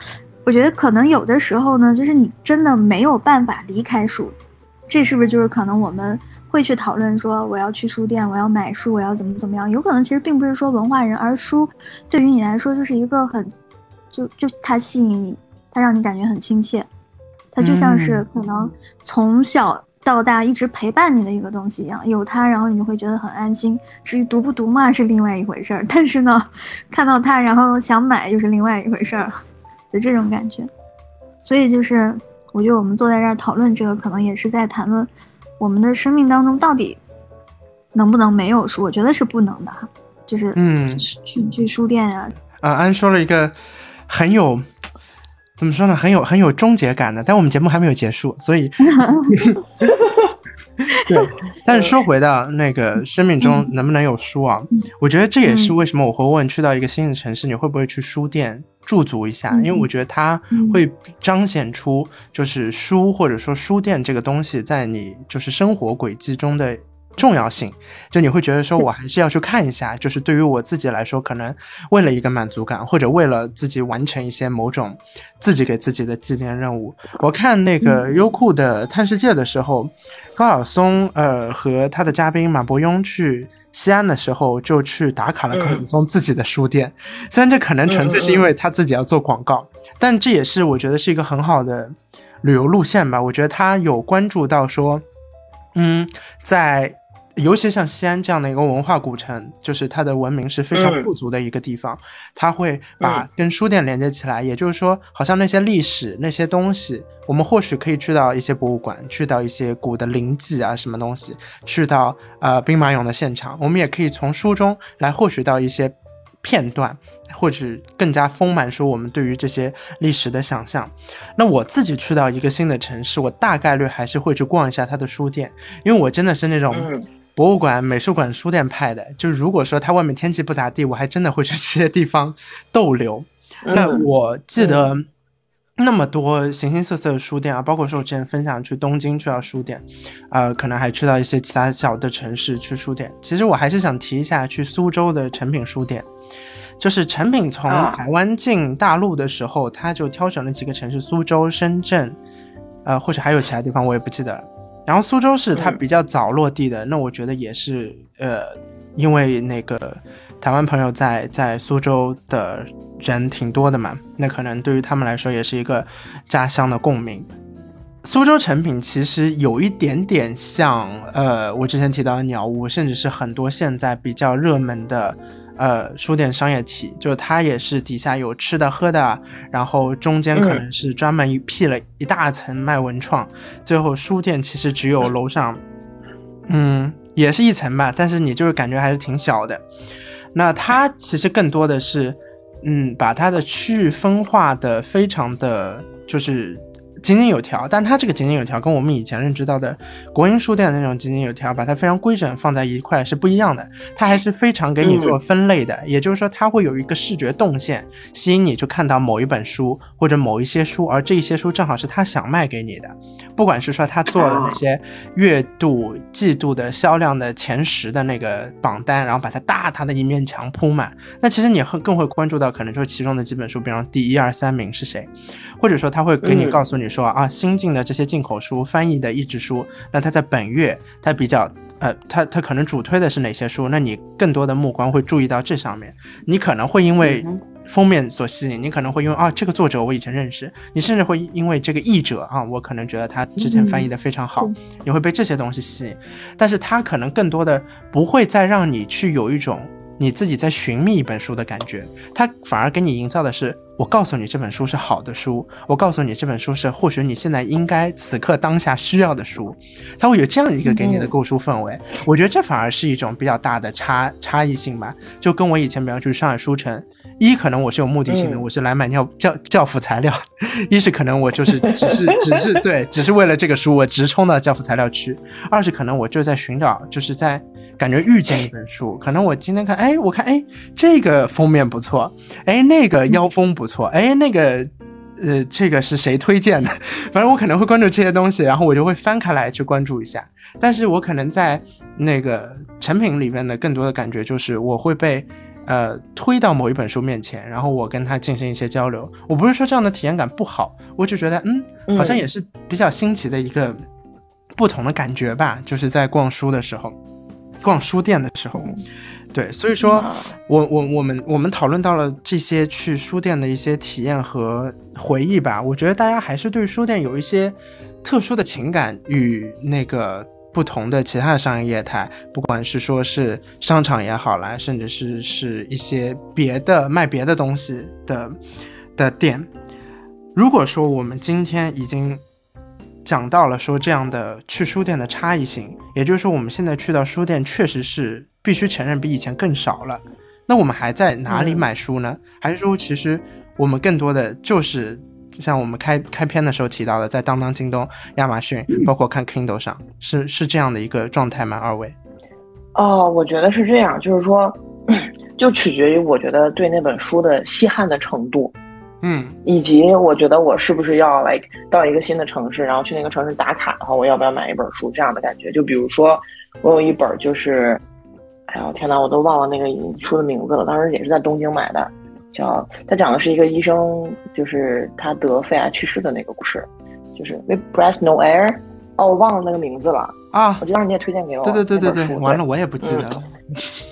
我觉得可能有的时候呢，就是你真的没有办法离开书。这是不是就是可能我们会去讨论说，我要去书店，我要买书，我要怎么怎么样？有可能其实并不是说文化人，而书对于你来说就是一个很，就就它吸引你，它让你感觉很亲切，它就像是可能从小到大一直陪伴你的一个东西一样，有它，然后你就会觉得很安心。至于读不读嘛，是另外一回事儿。但是呢，看到它，然后想买又是另外一回事儿，就这种感觉。所以就是。我觉得我们坐在这儿讨论这个，可能也是在谈论我们的生命当中到底能不能没有书？我觉得是不能的哈，就是嗯，去去书店呀。啊，安说了一个很有怎么说呢，很有很有终结感的，但我们节目还没有结束，所以 对。但是说回到那个生命中能不能有书啊？我觉得这也是为什么我会问去到一个新的城市，你会不会去书店？驻足一下，因为我觉得它会彰显出就是书或者说书店这个东西在你就是生活轨迹中的重要性。就你会觉得说我还是要去看一下，就是对于我自己来说，可能为了一个满足感，或者为了自己完成一些某种自己给自己的纪念任务。我看那个优酷的探世界的时候，高晓松呃和他的嘉宾马伯庸去。西安的时候就去打卡了高晓松自己的书店，虽然这可能纯粹是因为他自己要做广告，但这也是我觉得是一个很好的旅游路线吧。我觉得他有关注到说，嗯，在。尤其像西安这样的一个文化古城，就是它的文明是非常富足的一个地方，它会把跟书店连接起来。也就是说，好像那些历史那些东西，我们或许可以去到一些博物馆，去到一些古的灵迹啊，什么东西，去到呃兵马俑的现场，我们也可以从书中来获取到一些片段，或者更加丰满说我们对于这些历史的想象。那我自己去到一个新的城市，我大概率还是会去逛一下它的书店，因为我真的是那种。博物馆、美术馆、书店派的，就如果说它外面天气不咋地，我还真的会去这些地方逗留。那我记得那么多形形色色的书店啊，包括说我之前分享去东京去到书店，呃，可能还去到一些其他小的城市去书店。其实我还是想提一下去苏州的诚品书店，就是成品从台湾进大陆的时候，他就挑选了几个城市，苏州、深圳，呃，或者还有其他地方，我也不记得了。然后苏州是它比较早落地的，那我觉得也是，呃，因为那个台湾朋友在在苏州的人挺多的嘛，那可能对于他们来说也是一个家乡的共鸣。苏州成品其实有一点点像，呃，我之前提到的鸟屋，甚至是很多现在比较热门的。呃，书店商业体，就它也是底下有吃的喝的，然后中间可能是专门辟了一大层卖文创，最后书店其实只有楼上，嗯，也是一层吧，但是你就是感觉还是挺小的。那它其实更多的是，嗯，把它的区域分化的非常的就是。井井有条，但它这个井井有条跟我们以前认知到的国营书店的那种井井有条，把它非常规整放在一块是不一样的。它还是非常给你做分类的，也就是说，它会有一个视觉动线吸引你，就看到某一本书或者某一些书，而这些书正好是他想卖给你的。不管是说他做了那些月度、季度的销量的前十的那个榜单，然后把它大大的一面墙铺满，那其实你会更会关注到可能就其中的几本书，比方第一二三名是谁，或者说他会给你告诉你。说啊，新进的这些进口书、翻译的译制书，那它在本月它比较呃，它它可能主推的是哪些书？那你更多的目光会注意到这上面。你可能会因为封面所吸引，你可能会因为啊这个作者我以前认识，你甚至会因为这个译者啊，我可能觉得他之前翻译的非常好，嗯你会被这些东西吸引，但是他可能更多的不会再让你去有一种你自己在寻觅一本书的感觉，它反而给你营造的是，我告诉你这本书是好的书，我告诉你这本书是或许你现在应该此刻当下需要的书，它会有这样一个给你的购书氛围，我觉得这反而是一种比较大的差差异性吧，就跟我以前比方去上海书城。一可能我是有目的性的，嗯。我是来买教教教辅材料；一是可能我就是只是只是对，只是为了这个书，我直冲到教辅材料区；二是可能我就在寻找，就是在感觉遇见一本书，可能我今天看，哎，我看，哎，这个封面不错，哎，那个腰封不错，哎，那个。呃，这个是谁推荐的？反正我可能会关注这些东西，然后我就会翻开来去关注一下。但是我可能在那个成品里面的更多的感觉就是，我会被呃推到某一本书面前，然后我跟他进行一些交流。我不是说这样的体验感不好，我就觉得嗯，好像也是比较新奇的一个不同的感觉吧，就是在逛书的时候，逛书店的时候。对，所以说，我我我们我们讨论到了这些去书店的一些体验和回忆吧。我觉得大家还是对书店有一些特殊的情感与那个不同的其他的商业业态，不管是说是商场也好啦，甚至是是一些别的卖别的东西的的店。如果说我们今天已经讲到了说这样的去书店的差异性，也就是说我们现在去到书店确实是必须承认比以前更少了。那我们还在哪里买书呢？还是说其实我们更多的就是像我们开开篇的时候提到的，在当当、京东、亚马逊，包括看 Kindle 上，是是这样的一个状态吗？二位？哦，我觉得是这样，就是说，就取决于我觉得对那本书的稀罕的程度。嗯以及我觉得我是不是要 like 到一个新的城市，然后去那个城市打卡的话，我要不要买一本书这样的感觉？就比如说，我有一本就是，哎呦天呐，我都忘了那个书的名字了，当时也是在东京买的，叫他讲的是一个医生，就是他得肺癌去世的那个故事，就是 With Breath No Air。哦，我忘了那个名字了，啊我，记得当时你也推荐给我。对对对对对，完了我也不记得了。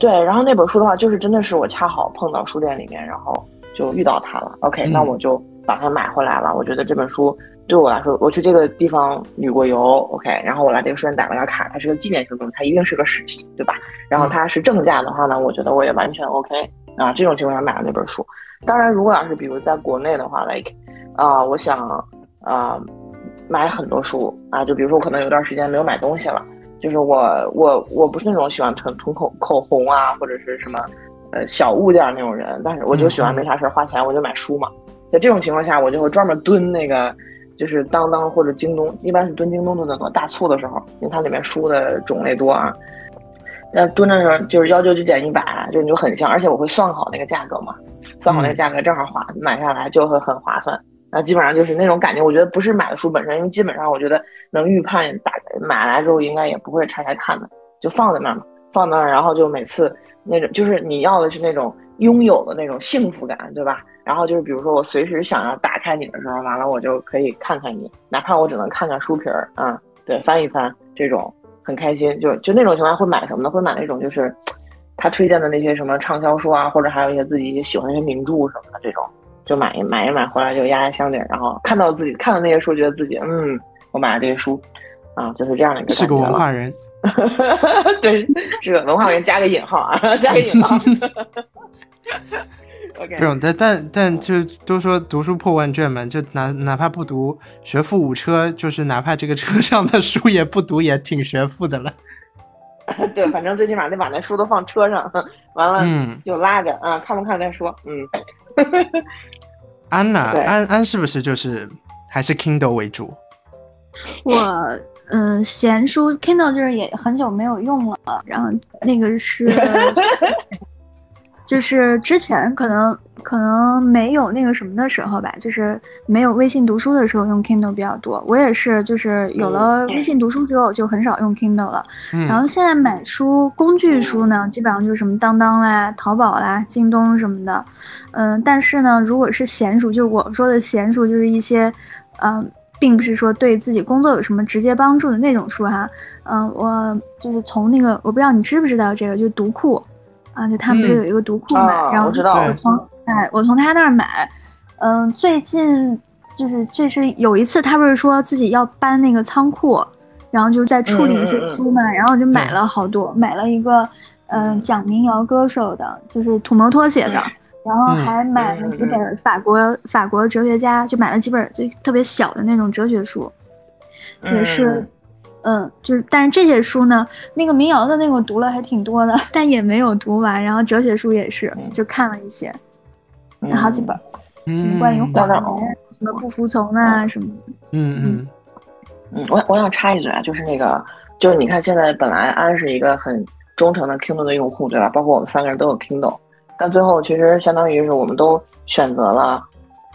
对，然后那本书的话，就是真的是我恰好碰到书店里面，然后就遇到它了。OK，、嗯那我就把它买回来了。我觉得这本书对我来说，我去这个地方旅过游，OK，然后我来这个书店打了个卡，它是个纪念性东西，它一定是个实体，对吧？然后它是正价的话呢，我觉得我也完全 OK 啊。这种情况下买了那本书。当然，如果要是比如在国内的话，like 啊、我想啊、买很多书啊，就比如说我可能有段时间没有买东西了。就是我我我不是那种喜欢囤囤口口红啊或者是什么呃小物件那种人，但是我就喜欢没啥事儿花钱我就买书嘛。在这种情况下，我就会专门蹲那个就是当当或者京东，一般是蹲京东蹲的多。大促的时候，因为它里面书的种类多啊。那蹲的时候就是幺九九减一百，就你就很香，而且我会算好那个价格嘛，算好那个价格正好划买下来就会很划算。那基本上就是那种感觉，我觉得不是买的书本身，因为基本上我觉得能预判打买来之后应该也不会拆开看的，就放在那儿嘛，放那儿，然后就每次那种就是你要的是那种拥有的那种幸福感，对吧？然后就是比如说我随时想要打开你的时候，完了我就可以看看你，哪怕我只能看看书皮儿，啊、对，翻一翻这种很开心，就就那种情况下会买什么呢？会买那种就是他推荐的那些什么畅销书啊，或者还有一些自己喜欢的一些名著什么的这种。就买一买一买回来就压压箱底儿，然后看到自己看到那些书，觉得自己嗯，我买了这些书，啊，就是这样的一个是个文化人。对，是个文化人加个引号啊，加个引号。OK，不用，但但但就都说读书破万卷嘛，就哪哪怕不读学富五车，就是哪怕这个车上的书也不读，也挺学富的了。对，反正最起码得把那书都放车上，完了嗯，就拉着啊，看不看再说。嗯，安娜，安安是不是就是还是 Kindle 为主？我嗯、呃闲书 Kindle 就是也很久没有用了，然后那个是 就是之前可能可能没有那个什么的时候吧，就是没有微信读书的时候用 Kindle 比较多。我也是，就是有了微信读书之后就很少用 Kindle 了。嗯，然后现在买书工具书呢，基本上就是什么当当啦、淘宝啦、京东什么的。嗯，但是呢，如果是闲书，就是我说的闲书，就是一些嗯。并不是说对自己工作有什么直接帮助的那种书哈，嗯，我就是从那个，我不知道你知不知道这个，就是读库，啊，就他们不是嗯。有一个读库嘛，然后啊我知道我从哎，我从他那儿买。嗯，最近就是这是有一次，他不是说自己要搬那个仓库，然后就在处理一些书嘛，然后我就买了好多，买了一个嗯讲民谣歌手的，就是土摩托写的，然后还买了几本法国法国哲学家，就买了几本就特别小的那种哲学书，也是。嗯，就是，但是这些书呢，那个民谣的那个我读了还挺多的，但也没有读完。然后哲学书也是，就看了一些，好几本，嗯，关于谎言，什么不服从啊什么的。嗯嗯嗯，我我想插一嘴啊，就是那个，就是你看现在本来安是一个很忠诚的 Kindle 的用户，对吧？包括我们三个人都有 Kindle，但最后其实相当于是我们都选择了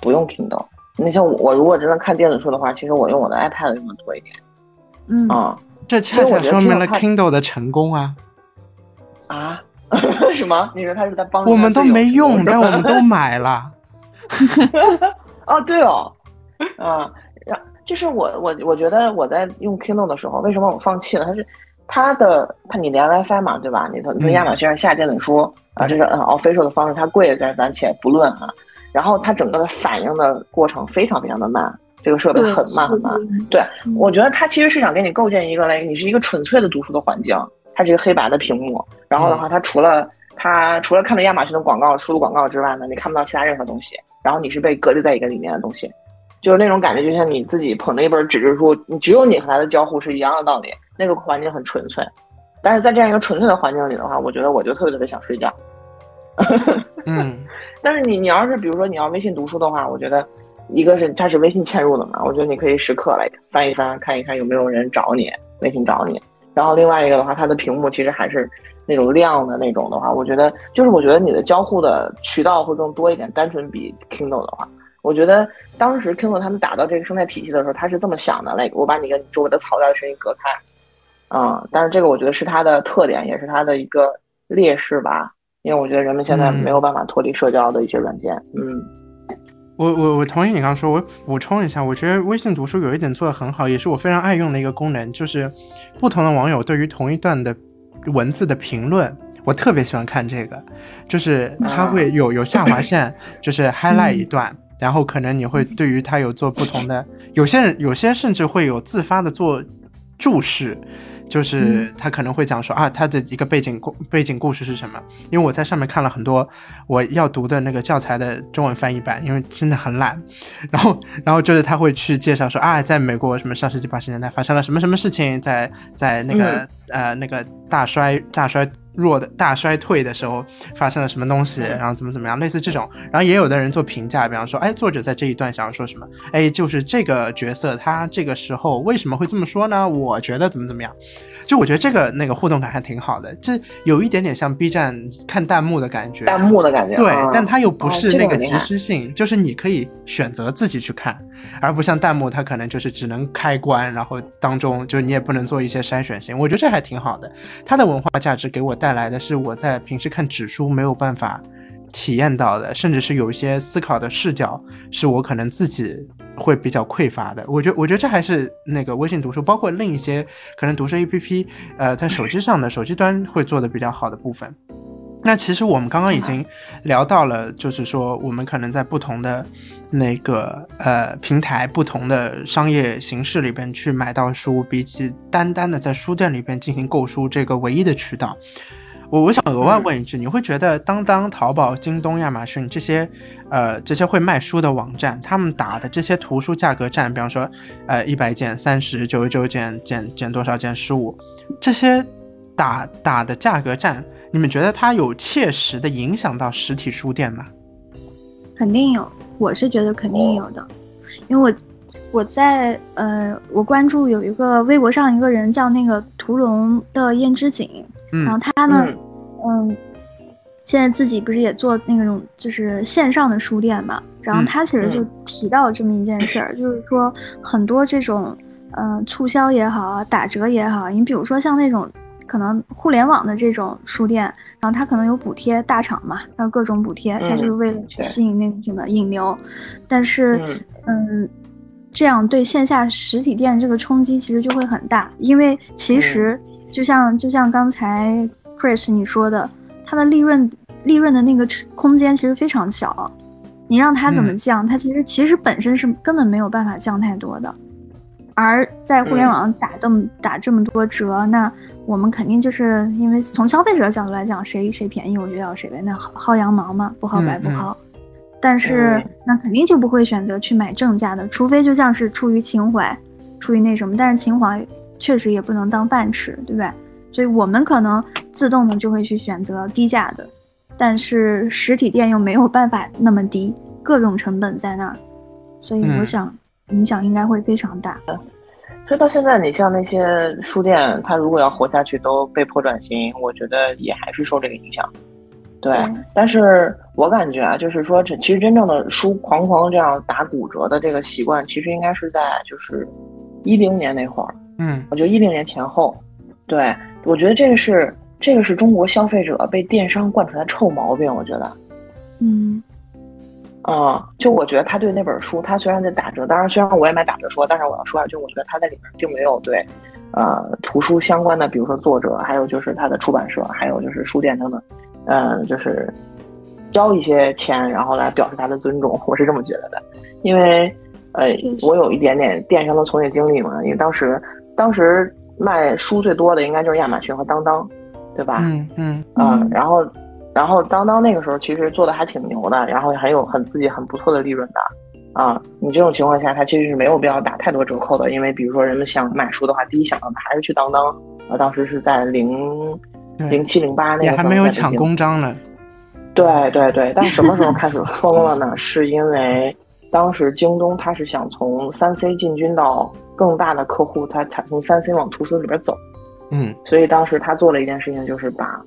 不用 Kindle。你像我，我如果真的看电子书的话，其实我用我的 iPad 用的多一点。嗯啊，这恰恰说明了 Kindle 的成功啊！啊？什么？你说他是在帮？我们都没用，但我们都买了。哦，对哦，啊，然就是我我我觉得我在用 Kindle 的时候，为什么我放弃了？它是它的它你连 WiFi 嘛，对吧？你从从亚马逊上下电子书啊，这是嗯 official 的方式，它贵咱咱且不论啊。然后它整个的反应的过程非常非常的慢。这个设备很慢很慢，对我觉得它其实是想给你构建一个嘞，你是一个纯粹的读书的环境，它是一个黑白的屏幕，然后的话，它除了它除了看到亚马逊的广告、输入广告之外呢，你看不到其他任何东西，然后你是被隔离在一个里面的东西，就是那种感觉，就像你自己捧着一本纸质书，你只有你和它的交互是一样的道理，那个环境很纯粹，但是在这样一个纯粹的环境里的话，我觉得我就特别特别想睡觉，嗯，但是你你要是比如说你要微信读书的话，我觉得。一个是它是微信嵌入的嘛，我觉得你可以时刻来翻一翻，看一看有没有人找你，微信找你。然后另外一个的话，它的屏幕其实还是那种亮的那种的话，我觉得就是我觉得你的交互的渠道会更多一点。单纯比 Kindle 的话，我觉得当时 Kindle 他们打造这个生态体系的时候，他是这么想的：，来，我把你跟周围的嘈杂的声音隔开。嗯，但是这个我觉得是它的特点，也是它的一个劣势吧，因为我觉得人们现在没有办法脱离社交的一些软件。嗯。我我我同意你刚刚说，我补充一下，我觉得微信读书有一点做得很好，也是我非常爱用的一个功能，就是不同的网友对于同一段的文字的评论，我特别喜欢看这个，就是它会有有下划线，就是 highlight 一段，然后可能你会对于它有做不同的，有些人有些甚至会有自发的做注释。就是他可能会讲说啊，他的一个背景故背景故事是什么？因为我在上面看了很多我要读的那个教材的中文翻译版，因为真的很懒。然后，然后就是他会去介绍说啊，在美国什么上世纪八十年代发生了什么什么事情，在在那个呃那个大衰大衰。弱的大衰退的时候发生了什么东西，然后怎么怎么样，类似这种，然后也有的人做评价，比方说，哎，作者在这一段想要说什么？哎，就是这个角色他这个时候为什么会这么说呢？我觉得怎么怎么样，就我觉得这个那个互动感还挺好的，这有一点点像 B 站看弹幕的感觉，弹幕的感觉，对，但它又不是那个即时性，就是你可以选择自己去看，而不像弹幕，它可能就是只能开关，然后当中就你也不能做一些筛选性，我觉得这还挺好的，它的文化价值给我带。带来的是我在平时看纸书没有办法体验到的，甚至是有一些思考的视角，是我可能自己会比较匮乏的。我觉得，我觉得这还是那个微信读书，包括另一些可能读书 APP，呃，在手机上的手机端会做的比较好的部分。那其实我们刚刚已经聊到了，就是说我们可能在不同的那个呃平台、不同的商业形式里边去买到书，比起单单的在书店里边进行购书这个唯一的渠道。我我想额外问一句，你会觉得当当、淘宝、京东、亚马逊这些，呃，这些会卖书的网站，他们打的这些图书价格战，比方说，呃，一百减三十，九十九减减减多少减十五，这些打打的价格战，你们觉得它有切实的影响到实体书店吗？肯定有，我是觉得肯定有的，因为我我在呃，我关注有一个微博上一个人叫那个屠龙的胭脂锦。然后他呢，嗯，现在自己不是也做那种就是线上的书店嘛？然后他其实就提到这么一件事儿，就是说很多这种，嗯，促销也好啊，打折也好，你比如说像那种可能互联网的这种书店，然后它可能有补贴，大厂嘛，还有各种补贴，它就是为了去吸引那个什么引流，但是，嗯，这样对线下实体店这个冲击其实就会很大，因为其实。就像就像刚才 Chris 你说的，它的利润利润的那个空间其实非常小，你让它怎么嗯降，它其实其实本身是根本没有办法降太多的。而在互联网上打这么、打这么多折，那我们肯定就是因为从消费者角度来讲，谁谁便宜我就要谁呗，那薅薅羊毛嘛，不薅白不嗯嗯薅。但是嗯那肯定就不会选择去买正价的，除非就像是出于情怀，出于那什么。但是情怀确实也不能当饭吃，对不对？所以我们可能自动的就会去选择低价的，但是实体店又没有办法那么低，各种成本在那儿，所以我嗯想影响应该会非常大。所以到现在，你像那些书店，它如果要活下去，都被迫转型，我觉得也还是受这个影响。对，对但是我感觉啊，就是说，这其实真正的书狂狂这样打骨折的这个习惯，其实应该是在就是一零年那会儿，嗯我觉得一零年前后。对，我觉得这个是这个是中国消费者被电商惯出来的臭毛病，我觉得。嗯嗯，就我觉得他对那本书，他虽然在打折，当然虽然我也买打折书，但是我要说啊，就我觉得他在里面并没有对，呃，图书相关的，比如说作者，还有就是他的出版社，还有就是书店等等，嗯、就是交一些钱，然后来表示他的尊重，我是这么觉得的，因为呃，我有一点点电商的从业经历嘛，因为当时当时卖书最多的应该就是亚马逊和当当，对吧？嗯嗯嗯。嗯，然后，然后当当那个时候其实做的还挺牛的，然后还有很自己很不错的利润的，啊，你这种情况下，它其实是没有必要打太多折扣的，因为比如说人们想买书的话，第一想到的还是去当当，啊，当时是在零对零七零八那个也还没有抢公章呢。对对对，但什么时候开始疯了呢？是因为当时京东它是想从三 C 进军到更大的客户，它它从三 C 往图书里边走。嗯所以当时他做了一件事情，就是把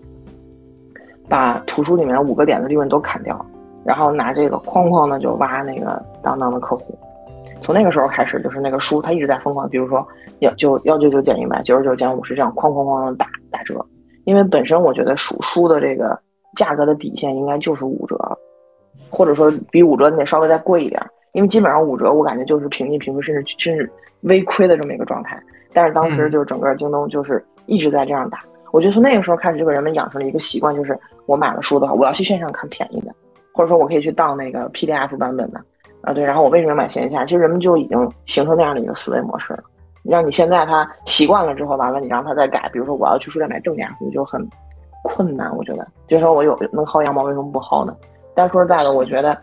把图书里面五个点的利润都砍掉，然后拿这个哐哐的就挖那个当当的客户。从那个时候开始，就是那个书它一直在疯狂，比如说要就幺九九减一百，九十九减五十这样哐哐哐的打打折。因为本身我觉得数书的这个价格的底线应该就是五折，或者说比五折你得稍微再贵一点，因为基本上五折我感觉就是平进平出，甚至甚至微亏的这么一个状态。但是当时嗯就是整个京东就是一直在这样打，我觉得从那个时候开始，这个人们养成了一个习惯，就是我买了书的话，我要去线上看便宜的，或者说我可以去当那个 PDF 版本的啊，对。然后我为什么要买线下？其实人们就已经形成那样的一个思维模式了。让你现在他习惯了之后，完了你让他再改，比如说我要去书店买正价书，就很困难。我觉得，就说我有能薅羊毛，为什么不薅呢？但说实在的，我觉得，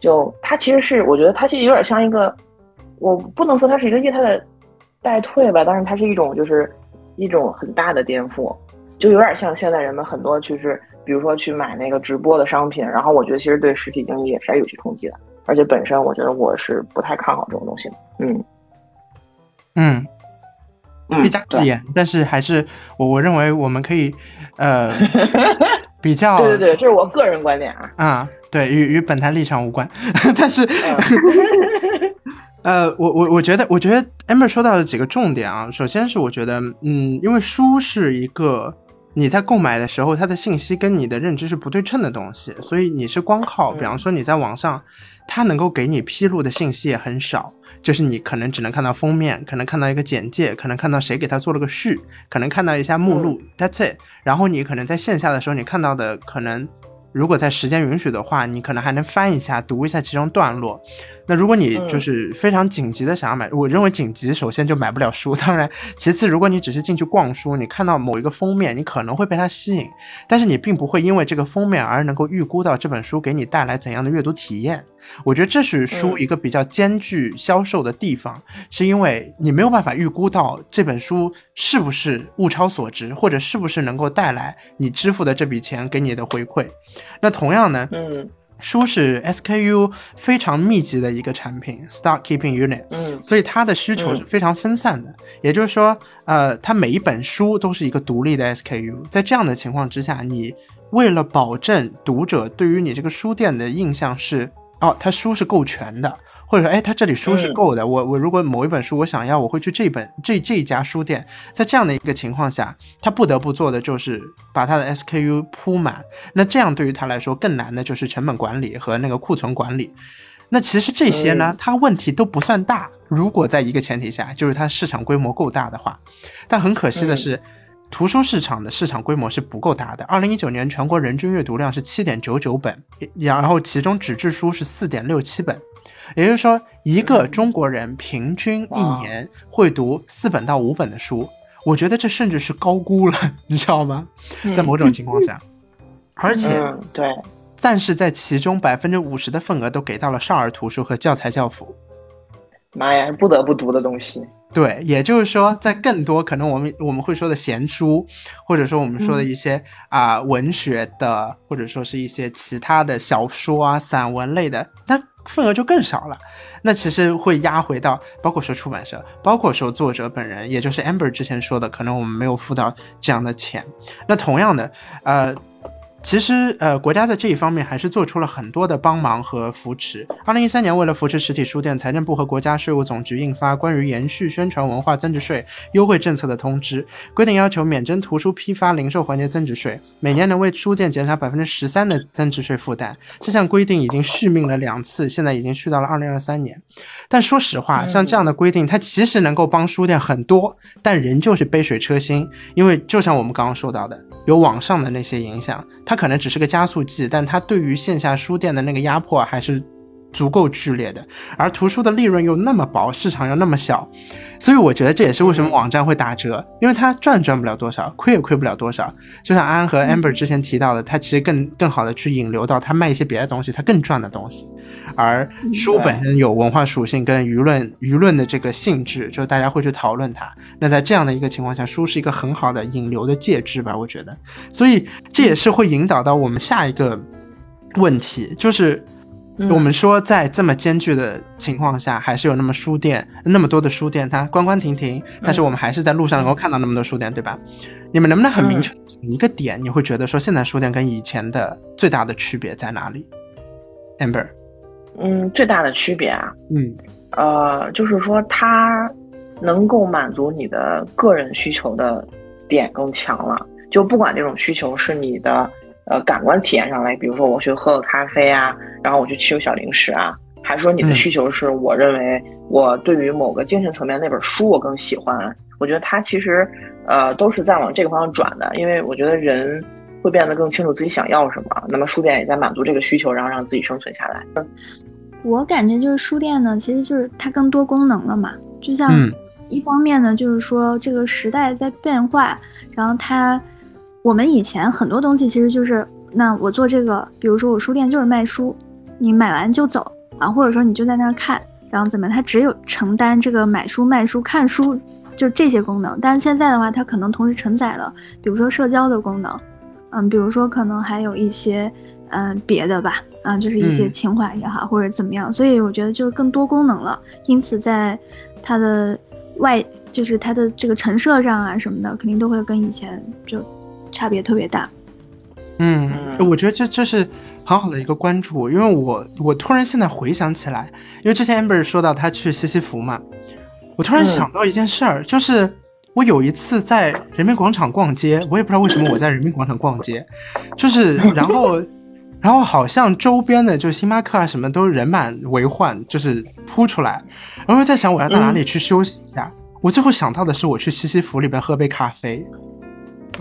就它其实是，我觉得它其实有点像一个，我不能说它是一个业态的代退吧，但是它是一种就是一种很大的颠覆，就有点像现在人们很多就是，比如说去买那个直播的商品，然后我觉得其实对实体经济也是有些冲击的，而且本身我觉得我是不太看好这种东西的，嗯。嗯，嗯，一家之对。言，但是还是我我认为我们可以呃 比较对对对，这是我个人观点啊，啊，对与与本台立场无关，但是嗯。呃，我我我觉得，我觉得 Amber 说到的几个重点啊，首先是我觉得，嗯，因为书是一个你在购买的时候，它的信息跟你的认知是不对称的东西，所以你是光靠，比方说你在网上，它能够给你披露的信息也很少，就是你可能只能看到封面，可能看到一个简介，可能看到谁给他做了个序，可能看到一下目录、t h a t s it。然后你可能在线下的时候，你看到的可能。如果在时间允许的话，你可能还能翻一下、读一下其中段落。那如果你就是非常紧急的想要买，我认为紧急首先就买不了书。当然，其次，如果你只是进去逛书，你看到某一个封面，你可能会被它吸引，但是你并不会因为这个封面而能够预估到这本书给你带来怎样的阅读体验。我觉得这是书一个比较艰巨销售的地方，是因为你没有办法预估到这本书是不是物超所值，或者是不是能够带来你支付的这笔钱给你的回馈。那同样呢，嗯书是 SKU 非常密集的一个产品，Stock Keeping Unit，嗯所以它的需求是非常分散的。也就是说，呃，它每一本书都是一个独立的 SKU。在这样的情况之下，你为了保证读者对于你这个书店的印象是，哦，它书是够全的，或者说，哎，他这里书是够的。我我如果某一本书我想要，我会去这本这这一家书店。在这样的一个情况下，他不得不做的就是把他的 SKU 铺满。那这样对于他来说更难的就是成本管理和那个库存管理。那其实这些呢，它问题都不算大。如果在一个前提下，就是它市场规模够大的话，但很可惜的是，图书市场的市场规模是不够大的。二零一九年全国人均阅读量是七点九九本，然后其中纸质书是四点六七本，也就是说，一个中国人平均一年会读四本到五本的书。我觉得这甚至是高估了，你知道吗？在某种情况下，而且嗯，对，但是在其中百分之五十的份额都给到了少儿图书和教材教辅。妈呀，不得不读的东西。对，也就是说，在更多可能我们我们会说的闲书，或者说我们说的一些啊、文学的，或者说是一些其他的小说啊、散文类的，它份额就更少了。那其实会压回到，包括说出版社，包括说作者本人，也就是 Amber 之前说的，可能我们没有付到这样的钱。那同样的，呃。其实，呃，国家在这一方面还是做出了很多的帮忙和扶持。二零一三年，为了扶持实体书店，财政部和国家税务总局印发《关于延续宣传文化增值税优惠政策的通知》，规定要求免征图书批发、零售环节增值税，每年能为书店减少百分之十三的增值税负担。这项规定已经续命了两次，现在已经续到了二零二三年。但说实话，像这样的规定，它其实能够帮书店很多，但仍旧是杯水车薪。因为就像我们刚刚说到的，有网上的那些影响，它可能只是个加速剂，但它对于线下书店的那个压迫还是足够剧烈的。而图书的利润又那么薄，市场又那么小，所以我觉得这也是为什么网站会打折，因为它赚赚不了多少，亏也亏不了多少。就像安安和 Amber 之前提到的，它其实更更好的去引流到他卖一些别的东西，它更赚的东西。而书本身有文化属性跟舆论舆论的这个性质，就是大家会去讨论它。那在这样的一个情况下，书是一个很好的引流的介质吧，我觉得。所以这也是会引导到我们下一个问题，就是我们说在这么艰巨的情况下，还是有那么书店那么多的书店，它关关停停，但是我们还是在路上能够看到那么多书店，对吧？你们能不能很明确一个点，你会觉得说现在书店跟以前的最大的区别在哪里？Amber，嗯，最大的区别啊，嗯呃，就是说它能够满足你的个人需求的点更强了。就不管这种需求是你的呃感官体验上来，比如说我去喝个咖啡啊，然后我去吃个小零食啊，还是说你的嗯需求是我认为我对于某个精神层面那本书我更喜欢。我觉得它其实呃都是在往这个方向转的，因为我觉得人会变得更清楚自己想要什么。那么书店也在满足这个需求，然后让自己生存下来。我感觉就是书店呢，其实就是它更多功能了嘛。就像嗯一方面呢，就是说这个时代在变化，然后它我们以前很多东西其实就是，那我做这个，比如说我书店就是卖书，你买完就走啊，或者说你就在那儿看，然后怎么样，它只有承担这个买书、卖书、看书就这些功能。但是现在的话，它可能同时承载了，比如说社交的功能，嗯，比如说可能还有一些嗯、呃别的吧，啊、就是一些嗯情怀也好，或者怎么样，所以我觉得就是更多功能了。因此在它的外，就是它的这个陈设上啊什么的，肯定都会跟以前就差别特别大。嗯，嗯我觉得这这是很好的一个关注，因为我我突然现在回想起来，因为之前 Amber 说到他去西西弗嘛，我突然嗯想到一件事儿，就是我有一次在人民广场逛街，我也不知道为什么我在人民广场逛街，就是 然后然后好像周边的就星巴克啊什么都人满为患，就是扑出来，然后我在想我要到哪里去休息一下。我最后想到的是，我去西西弗里边喝杯咖啡，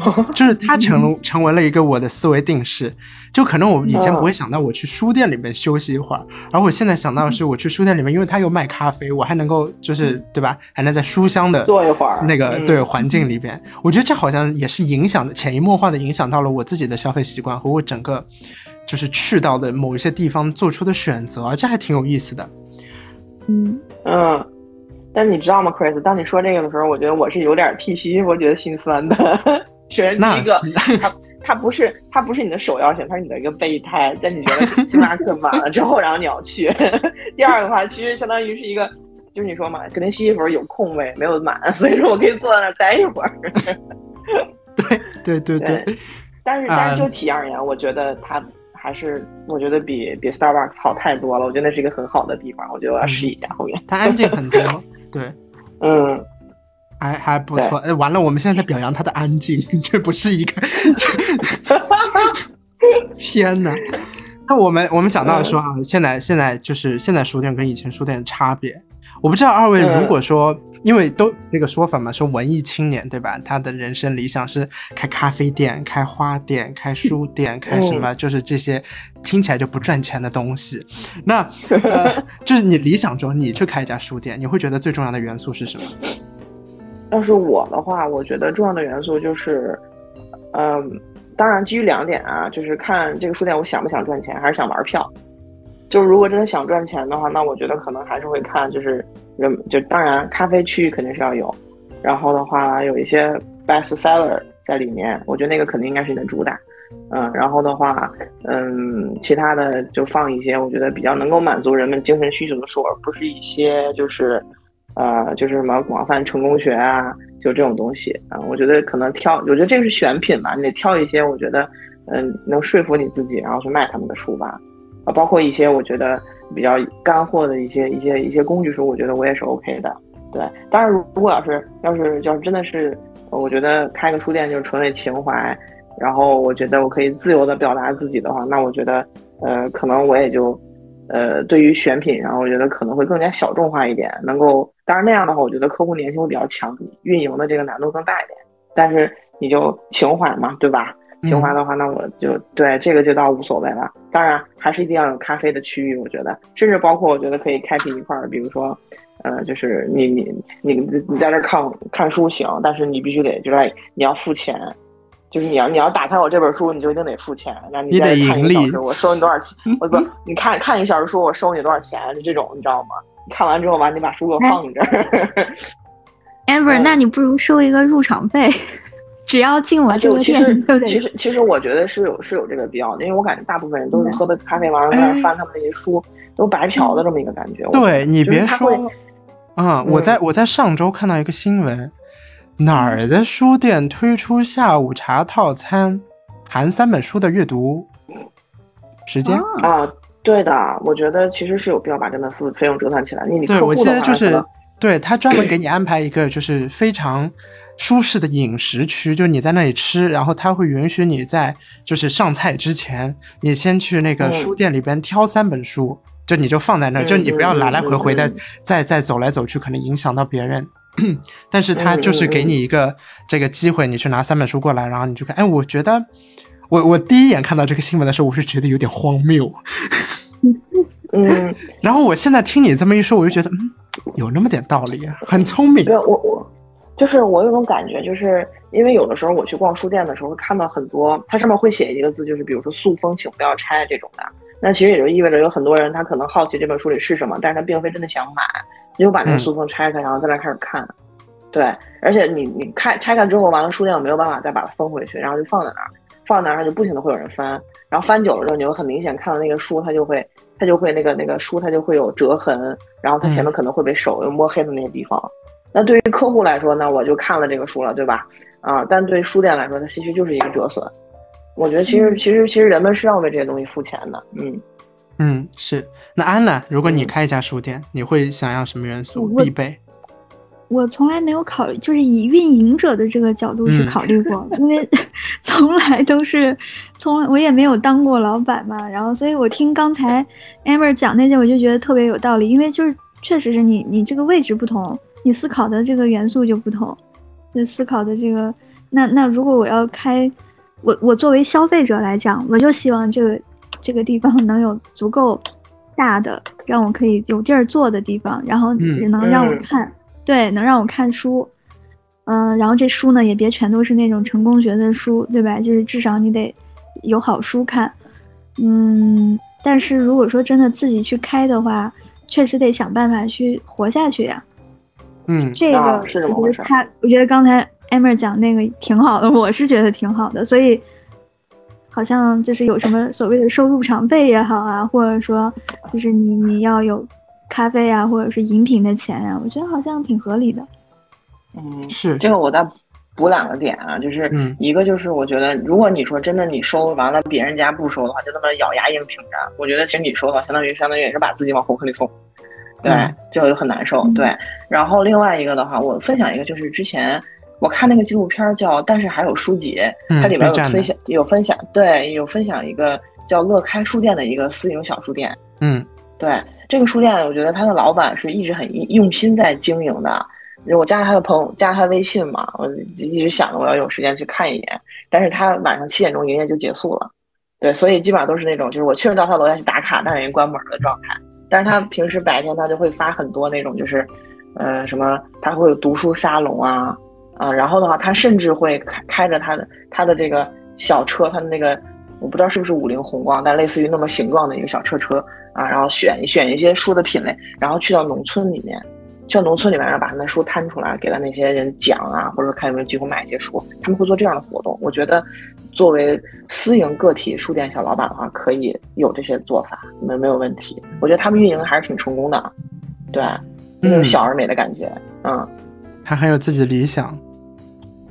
就是它成成为了一个我的思维定式，就可能我以前不会想到我去书店里面休息一会儿，而我现在想到的是我去书店里面，因为它有卖咖啡，我还能够就是对吧，还能在书香的坐一会儿那个嗯。对环境里边，我觉得这好像也是影响的潜移默化的影响到了我自己的消费习惯和我整个就是去到的某一些地方做出的选择，这还挺有意思的。嗯，嗯，但你知道吗，Chris？当你说这个的时候，我觉得我是有点替西西弗觉得心酸的。首先，第一个，它它不是它不是你的首要选，它是你的一个备胎。在你觉得星巴克满了之后，然后你要去。第二个的话，其实相当于是一个，就是你说嘛，肯定西西弗有空位没有满，所以说我可以坐在那待一会儿。对对对对，但是但是就嗯体验而言，我觉得它还是我觉得比比 Starbucks 好太多了。我觉得那是一个很好的地方，我觉得我要试一下后面。它安静很多，对。嗯，还还不错，哎，完了，我们现在在表扬他的安静，这不是一个 天哪！那我们我们讲到说啊，现在现在就是现在书店跟以前书店的差别，我不知道二位嗯如果说，因为都那个说法嘛，说文艺青年对吧？他的人生理想是开咖啡店、开花店、开书店、开什么，就是这些听起来就不赚钱的东西。那呃，就是你理想中你去开一家书店，你会觉得最重要的元素是什么？要是我的话，我觉得重要的元素就是，嗯，当然基于两点啊，就是看这个书店我想不想赚钱，还是想玩票。就是如果真的想赚钱的话，那我觉得可能还是会看，就是人就当然咖啡区域肯定是要有，然后的话有一些 best seller 在里面，我觉得那个肯定应该是你的主打。嗯，然后的话，嗯，其他的就放一些我觉得比较能够满足人们精神需求的书，而不是一些就是，呃，就是什么广泛成功学啊，就这种东西啊。我觉得可能挑，我觉得这个是选品吧，你得挑一些我觉得，嗯，能说服你自己，然后去卖他们的书吧。啊，包括一些我觉得比较干货的一些一些一些工具书，我觉得我也是 OK 的。对，当然如果要是要是要是真的是，我觉得开个书店就是纯为情怀，然后我觉得我可以自由的表达自己的话，那我觉得，呃，可能我也就，呃，对于选品上，我觉得可能会更加小众化一点，能够，当然那样的话，我觉得客户粘性会比较强，运营的这个难度更大一点。但是你就情怀嘛，对吧？情怀的话，那我就对这个就倒无所谓了。当然，还是一定要有咖啡的区域，我觉得，甚至包括我觉得可以开辟一块儿，比如说，呃，就是你你你你在这儿看看书行，但是你必须得就是你要付钱，就是你要你要打开我这本书，你就一定得付钱。那你得在这看一个盈利小时，我收你多少钱？我不，你看看一小时书，我收你多少钱？就这种，你知道吗？你看完之后完，你把书给我放这儿。amber，嗯那你不如收一个入场费，只要进我这个店就其实其实其实我觉得是有是有这个必要的，因为我感觉大部分人都是喝杯咖啡完了在那儿翻他们那些书，都白嫖的这么一个感觉。对你别说啊、我在我在上周看到一个新闻，哪儿的书店推出下午茶套餐，含三本书的阅读时间。啊，啊，对的，我觉得其实是有必要把这门费费用折算起来。你你对，我记得就是对他专门给你安排一个就是非常舒适的饮食区，就你在那里吃，然后他会允许你在就是上菜之前，你先去那个嗯书店里边挑三本书，就你就放在那儿，就你不要来来回回的再再走来走去，可能影响到别人。但是他就是给嗯你一个这个机会，你去拿三本书过来，然后你就看。哎，我觉得我我第一眼看到这个新闻的时候，我是觉得有点荒谬。嗯，然后我现在听你这么一说，我就觉得嗯，有那么点道理，很聪明对。我我就是我有种感觉，就是因为有的时候我去逛书店的时候，会看到很多，它上面会写一个字，就是比如说塑封，请不要拆这种的。那其实也就意味着有很多人他可能好奇这本书里是什么，但是他并非真的想买，你就把那个嗯塑封拆开，然后在那开始看。对，而且你你开拆开之后，完了书店又没有办法再把它封回去，然后就放在那儿，放在那儿就不停的会有人翻，然后翻久了之后，你会很明显看到那个书，它就会它就会那个那个书它就会有折痕，然后它前面可能会被手又摸黑的那些地方。那对于客户来说呢，我就看了这个书了，对吧？啊，但对书店来说，它其实就是一个折损。我觉得其实其实其实人们是要为这些东西付钱的，嗯。嗯，是。那安娜，如果你嗯开一家书店，你会想要什么元素必备？我从来没有考虑，就是以运营者的这个角度去嗯考虑过，因为 从来都是，从来我也没有当过老板嘛，然后所以我听刚才 Amber 讲那些，我就觉得特别有道理，因为就是确实是你你这个位置不同，你思考的这个元素就不同，就思考的这个，那那如果我要开，我我作为消费者来讲，我就希望这个这个地方能有足够大的让我可以有地儿坐的地方，然后嗯也能让我嗯看。对，能让我看书，嗯、然后这书呢也别全都是那种成功学的书，对吧？就是至少你得有好书看，嗯。但是如果说真的自己去开的话，确实得想办法去活下去呀、嗯这个、啊是这么回事我觉得他，我觉得刚才 Amber 讲那个挺好的，我是觉得挺好的，所以好像就是有什么所谓的收入常备也好啊，或者说就是你你要有咖啡啊，或者是饮品的钱啊，我觉得好像挺合理的。嗯，是这个我再补两个点啊，就是嗯一个就是我觉得，如果你说真的你收完了，别人家不收的话，就那么咬牙硬挺着，我觉得其实你收的话，相当于相当于也是把自己往火坑里送，对，嗯就很难受。嗯对，然后另外一个的话，我分享一个，就是之前我看那个纪录片儿叫《但是还有书籍》，嗯它里面有分享有分享，对，有分享一个叫乐开书店的一个私营小书店。嗯对，这个书店，我觉得他的老板是一直很用心在经营的。我加了他的朋友，加他微信嘛，我一直想着我要有时间去看一眼。但是他晚上七点钟营业就结束了，对，所以基本上都是那种，就是我确实到他楼下去打卡，但是人关门的状态。但是他平时白天他就会发很多那种，就是，呃，什么他会有读书沙龙啊，啊，然后的话，他甚至会开开着他的他的这个小车，他的那个我不知道是不是五菱宏光，但类似于那么形状的一个小车车啊，然后选选一些书的品类，然后去到农村里面。去到农村里面，然后把他的书摊出来，给他那些人讲啊，或者说看有没有机会买一些书，他们会做这样的活动。我觉得，作为私营个体书店小老板的话，可以有这些做法，没没有问题。我觉得他们运营还是挺成功的，对，那种小而美的感觉，嗯。他很有自己理想。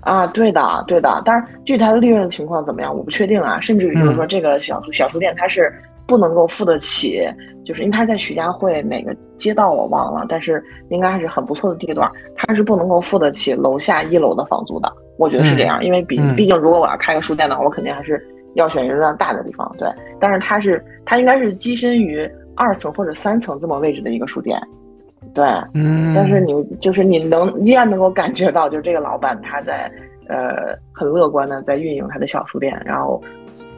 啊，对的，对的。但是具体他的利润情况怎么样，我不确定啊。甚至于就是说，这个小书小书店它是。不能够付得起，就是因为他在徐家汇哪个街道我忘了，但是应该还是很不错的地段，他是不能够付得起楼下一楼的房租的，我觉得是这样，因为毕毕竟如果我要开个书店的话，我肯定还是要选人流量大的地方，对。但是他是他应该是跻身于二层或者三层这么位置的一个书店，对，嗯。但是你就是你能依然能够感觉到，就是这个老板他在呃很乐观的在运营他的小书店，然后。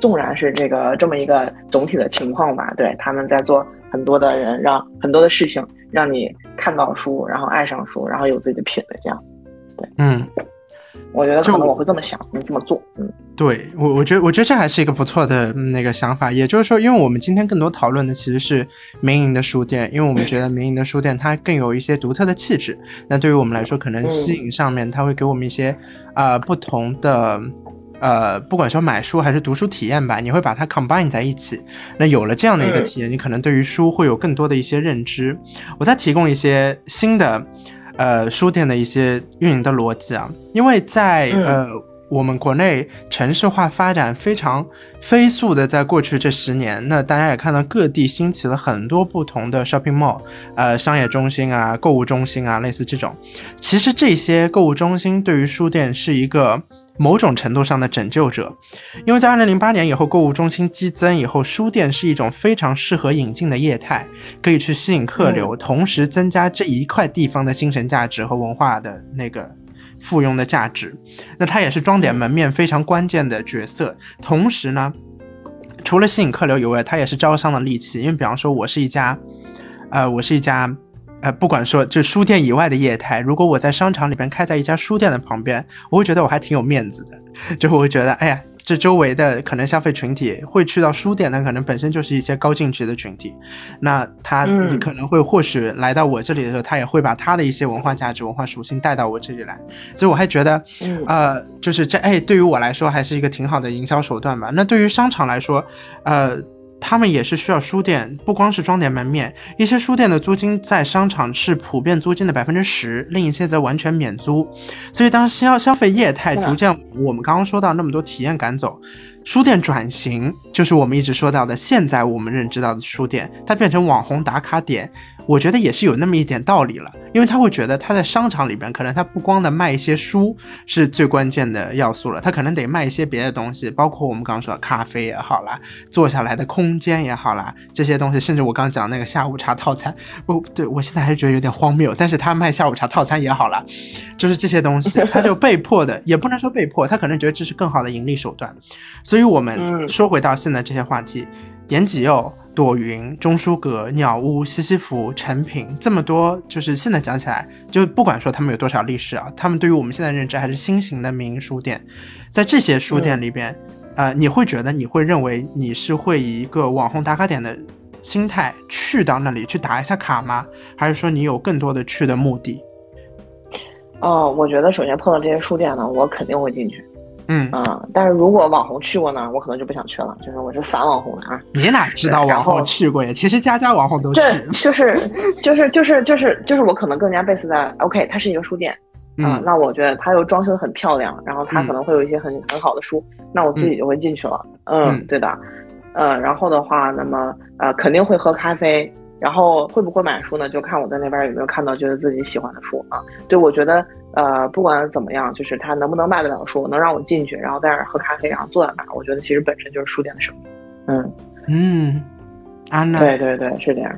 纵然是这个这么一个总体的情况吧，对，他们在做很多的人，让很多的事情，让你看到书，然后爱上书，然后有自己的品味，这样，对，嗯，我觉得可能我会这么想，你这么做，嗯，对我，我觉得，我觉得这还是一个不错的那个想法。也就是说，因为我们今天更多讨论的其实是民营的书店，因为我们觉得民营的书店它更有一些独特的气质。那对于我们来说，可能吸引上面，它会给我们一些啊不同的。呃，不管说买书还是读书体验吧，你会把它 combine 在一起。那有了这样的一个体验，你可能对于书会有更多的一些认知。我再提供一些新的，呃，书店的一些运营的逻辑啊，因为在呃我们国内城市化发展非常飞速的，在过去这十年，那大家也看到各地兴起了很多不同的 shopping mall，呃，商业中心啊，购物中心啊，类似这种。其实这些购物中心对于书店是一个。某种程度上的拯救者，因为在二零零八年以后，购物中心激增以后，书店是一种非常适合引进的业态，可以去吸引客流，同时增加这一块地方的精神价值和文化的那个附庸的价值。那它也是装点门面非常关键的角色。同时呢，除了吸引客流以外，它也是招商的利器。因为比方说，我是一家，呃，我是一家。呃，不管说就书店以外的业态，如果我在商场里边开在一家书店的旁边，我会觉得我还挺有面子的，就我会觉得，哎呀，这周围的可能消费群体会去到书店，那可能本身就是一些高净值的群体，那他可能会或许来到我这里的时候，他也会把他的一些文化价值、文化属性带到我这里来，所以我还觉得，呃，就是这，哎，对于我来说还是一个挺好的营销手段吧。那对于商场来说，呃。他们也是需要书店，不光是装点门面，一些书店的租金在商场是普遍租金的百分之十，另一些则完全免租。所以当消消费业态逐渐，我们刚刚说到那么多体验赶走，书店转型就是我们一直说到的，现在我们认知到的书店，它变成网红打卡点。我觉得也是有那么一点道理了，因为他会觉得他在商场里边，可能他不光的卖一些书是最关键的要素了，他可能得卖一些别的东西，包括我们刚刚说的咖啡也好啦，坐下来的空间也好啦，这些东西，甚至我刚刚讲那个下午茶套餐，不对我现在还是觉得有点荒谬，但是他卖下午茶套餐也好啦，就是这些东西，他就被迫的，也不能说被迫，他可能觉得这是更好的盈利手段，所以我们说回到现在这些话题，延吉佑。朵云、钟书阁、鸟屋、西西弗、成品，这么多，就是现在讲起来，就不管说他们有多少历史啊，他们对于我们现在认知还是新型的民营书店。在这些书店里边，呃，你会觉得你会认为你是会以一个网红打卡点的心态去到那里去打一下卡吗？还是说你有更多的去的目的？哦，我觉得首先碰到这些书店呢，我肯定会进去。嗯啊，但是如果网红去过呢，我可能就不想去了。就是我是反网红的啊。你哪知道网红去过呀？其实家家网红都去。对，就是就是就是就是就是我可能更加 base 在 OK，它是一个书店啊，那我觉得它又装修的很漂亮，然后它可能会有一些很很好的书，那我自己就会进去了。嗯，对的。嗯，然后的话，那么呃肯定会喝咖啡，然后会不会买书呢？就看我在那边有没有看到觉得自己喜欢的书啊。对，我觉得。呃，不管怎么样，就是他能不能卖得了书，能让我进去，然后在那儿喝咖啡，然后坐在那儿，我觉得其实本身就是书店的生意。嗯嗯，安娜，对对对，是这样。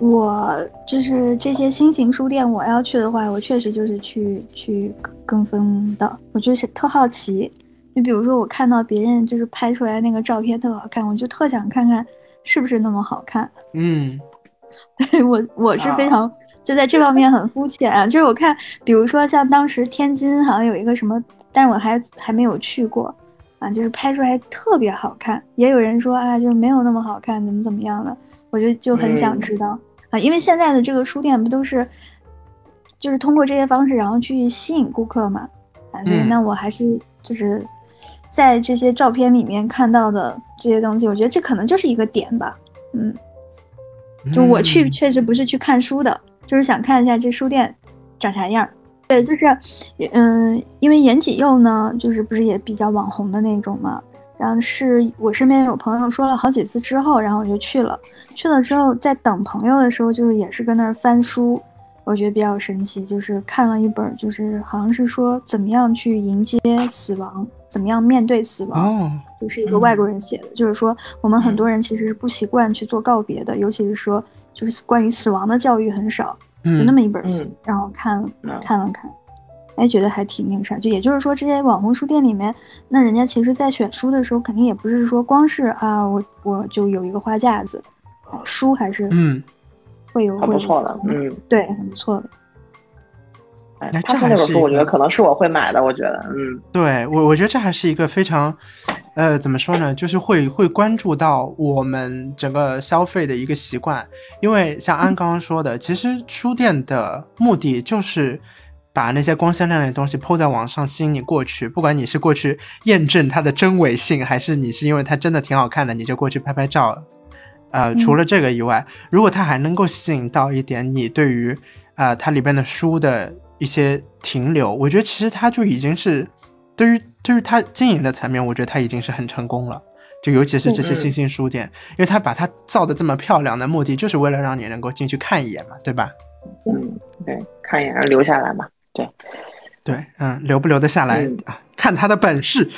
我就是这些新型书店，我要去的话，我确实就是去去跟风的。我就是特好奇，你比如说我看到别人就是拍出来那个照片特好看，我就特想看看是不是那么好看。嗯，对我我是非常、就在这方面很肤浅啊。就是我看，比如说像当时天津好像有一个什么，但是我还还没有去过啊，就是拍出来特别好看。也有人说啊，就是没有那么好看，怎么怎么样的，我就就很想知道。啊，因为现在的这个书店不都是，就是通过这些方式，然后去吸引顾客嘛，啊，所以嗯那我还是就是在这些照片里面看到的这些东西，我觉得这可能就是一个点吧，嗯，就我去嗯确实不是去看书的，就是想看一下这书店长啥样儿。对，就是，嗯，因为延禧佑呢，就是不是也比较网红的那种嘛，然后是我身边有朋友说了好几次之后，然后我就去了。去了之后，在等朋友的时候，就是也是跟那儿翻书，我觉得比较神奇。就是看了一本，就是好像是说怎么样去迎接死亡，怎么样面对死亡，哦，就是一个外国人写的。就是说，我们很多人其实是不习惯去做告别的，尤其是说，就是关于死亡的教育很少，有那嗯么一本书嗯，然后看了嗯看了看。哎，觉得还挺那个啥，就也就是说，这些网红书店里面，那人家其实在选书的时候，肯定也不是说光是啊，我我就有一个花架子，啊书还是嗯，会有会有还不错的，嗯，对，很不错的。哎那，他那本书，这还是一我觉得可能是我会买的，我觉得，嗯，对我，我觉得这还是一个非常，呃，怎么说呢，就是会会关注到我们整个消费的一个习惯，因为像安刚刚说的，其实书店的目的就是把那些光鲜亮丽的东西抛在网上，吸引你过去，不管你是过去验证它的真伪性，还是你是因为它真的挺好看的，你就过去拍拍照。呃，除了这个以外，如果它还能够吸引到一点你对于呃它里边的书的一些停留，我觉得其实它就已经是对于对于它经营的层面，我觉得它已经是很成功了。就尤其是这些嗯新兴书店，因为它把它造的这么漂亮的目的，就是为了让你能够进去看一眼嘛，对吧？嗯，对，看一眼留下来嘛，对，对，嗯，留不留得下来、嗯啊，看他的本事。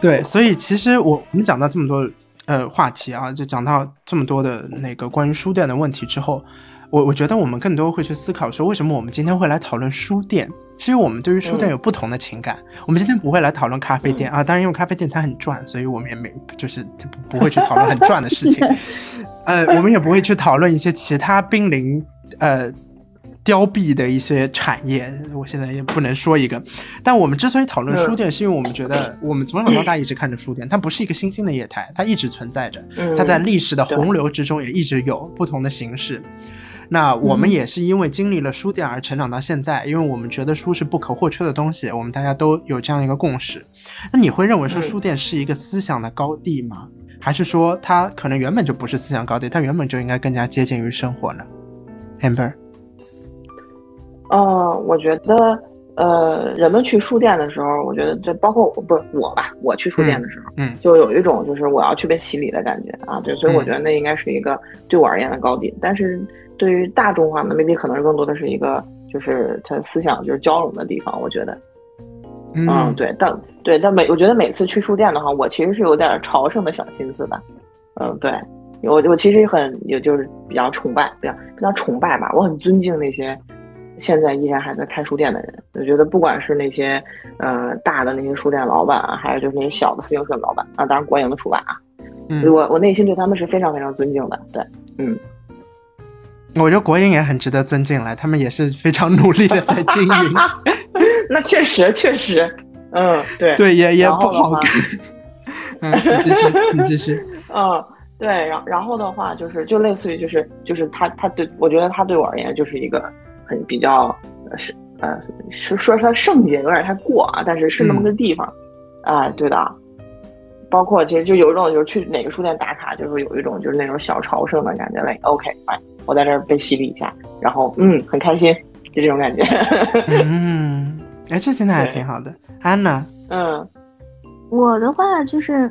对，所以其实我我们讲到这么多呃话题啊，就讲到这么多的那个关于书店的问题之后，我我觉得我们更多会去思考说，为什么我们今天会来讨论书店？是因为我们对于书店有不同的情感。我们今天不会来讨论咖啡店、啊，当然因为咖啡店它很赚，所以我们也没就是不不会去讨论很赚的事情。呃，我们也不会去讨论一些其他濒临呃凋敝的一些产业。我现在也不能说一个，但我们之所以讨论书店，是因为我们觉得我们从小到大一直看着书店，它不是一个新兴的业态，它一直存在着，嗯它在历史的洪流之中也一直有不同的形式。那我们也是因为经历了书店而成长到现在，因为我们觉得书是不可或缺的东西，我们大家都有这样一个共识。那你会认为说嗯书店是一个思想的高地吗？还是说它可能原本就不是思想高地，它原本就应该更加接近于生活呢？Amber，呃，我觉得，呃，人们去书店的时候，我觉得这包括我不是我吧，我去书店的时候，嗯就有一种就是我要去被洗礼的感觉啊，对，所以我觉得那应该是一个对我而言的高地。但是对于大众化呢，maybe 可能更多的是一个就是他思想就是交融的地方，我觉得，嗯，对，但对，但每我觉得每次去书店的话，我其实是有点朝圣的小心思的，嗯，对我我其实很也就是比较崇拜，比较比较崇拜吧，我很尊敬那些现在依然还在开书店的人。我觉得不管是那些呃大的那些书店老板啊，还有就是那些小的自行车老板啊，当然国营的除外啊，嗯我我内心对他们是非常非常尊敬的。对，嗯，我觉得国营也很值得尊敬了，他们也是非常努力的在经营。那确实确实，嗯，对对，也也不好看。嗯，你继续，你继续。嗯，对，然然后的话就是就类似于就是就是他他对我觉得他对我而言就是一个很比较呃是呃是说它圣洁有点太过啊，但是是那么个地方，啊、对的。包括其实就有一种就是去哪个书店打卡，就是有一种就是那种小朝圣的感觉嘞。OK，哎，我在这儿被洗礼一下，然后嗯很开心，就这种感觉。嗯，哎，这现在还挺好的。安娜，嗯我的话就是，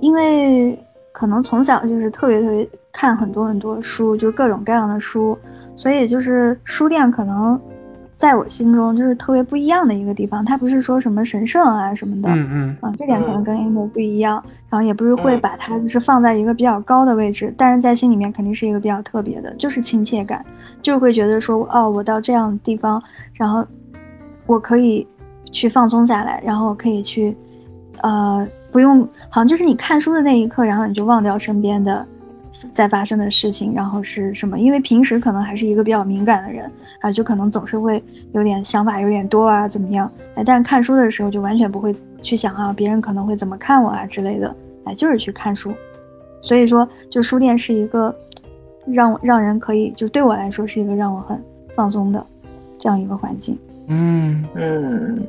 因为可能从小就是特别特别看很多很多书，就各种各样的书，所以就是书店可能在我心中就是特别不一样的一个地方。它不是说什么神圣啊什么的，嗯嗯啊，这点可能嗯跟 Amber 不一样，然后也不是会嗯把它就是放在一个比较高的位置，但是在心里面肯定是一个比较特别的，就是亲切感，就会觉得说，哦，我到这样的地方，然后我可以去放松下来，然后我可以去，呃，不用，好像就是你看书的那一刻，然后你就忘掉身边的在发生的事情，然后是什么？因为平时可能还是一个比较敏感的人啊，就可能总是会有点想法有点多啊，怎么样？哎，但是看书的时候就完全不会去想啊，别人可能会怎么看我啊之类的，哎，就是去看书。所以说，就书店是一个让让人可以，就对我来说是一个让我很放松的这样一个环境。嗯，嗯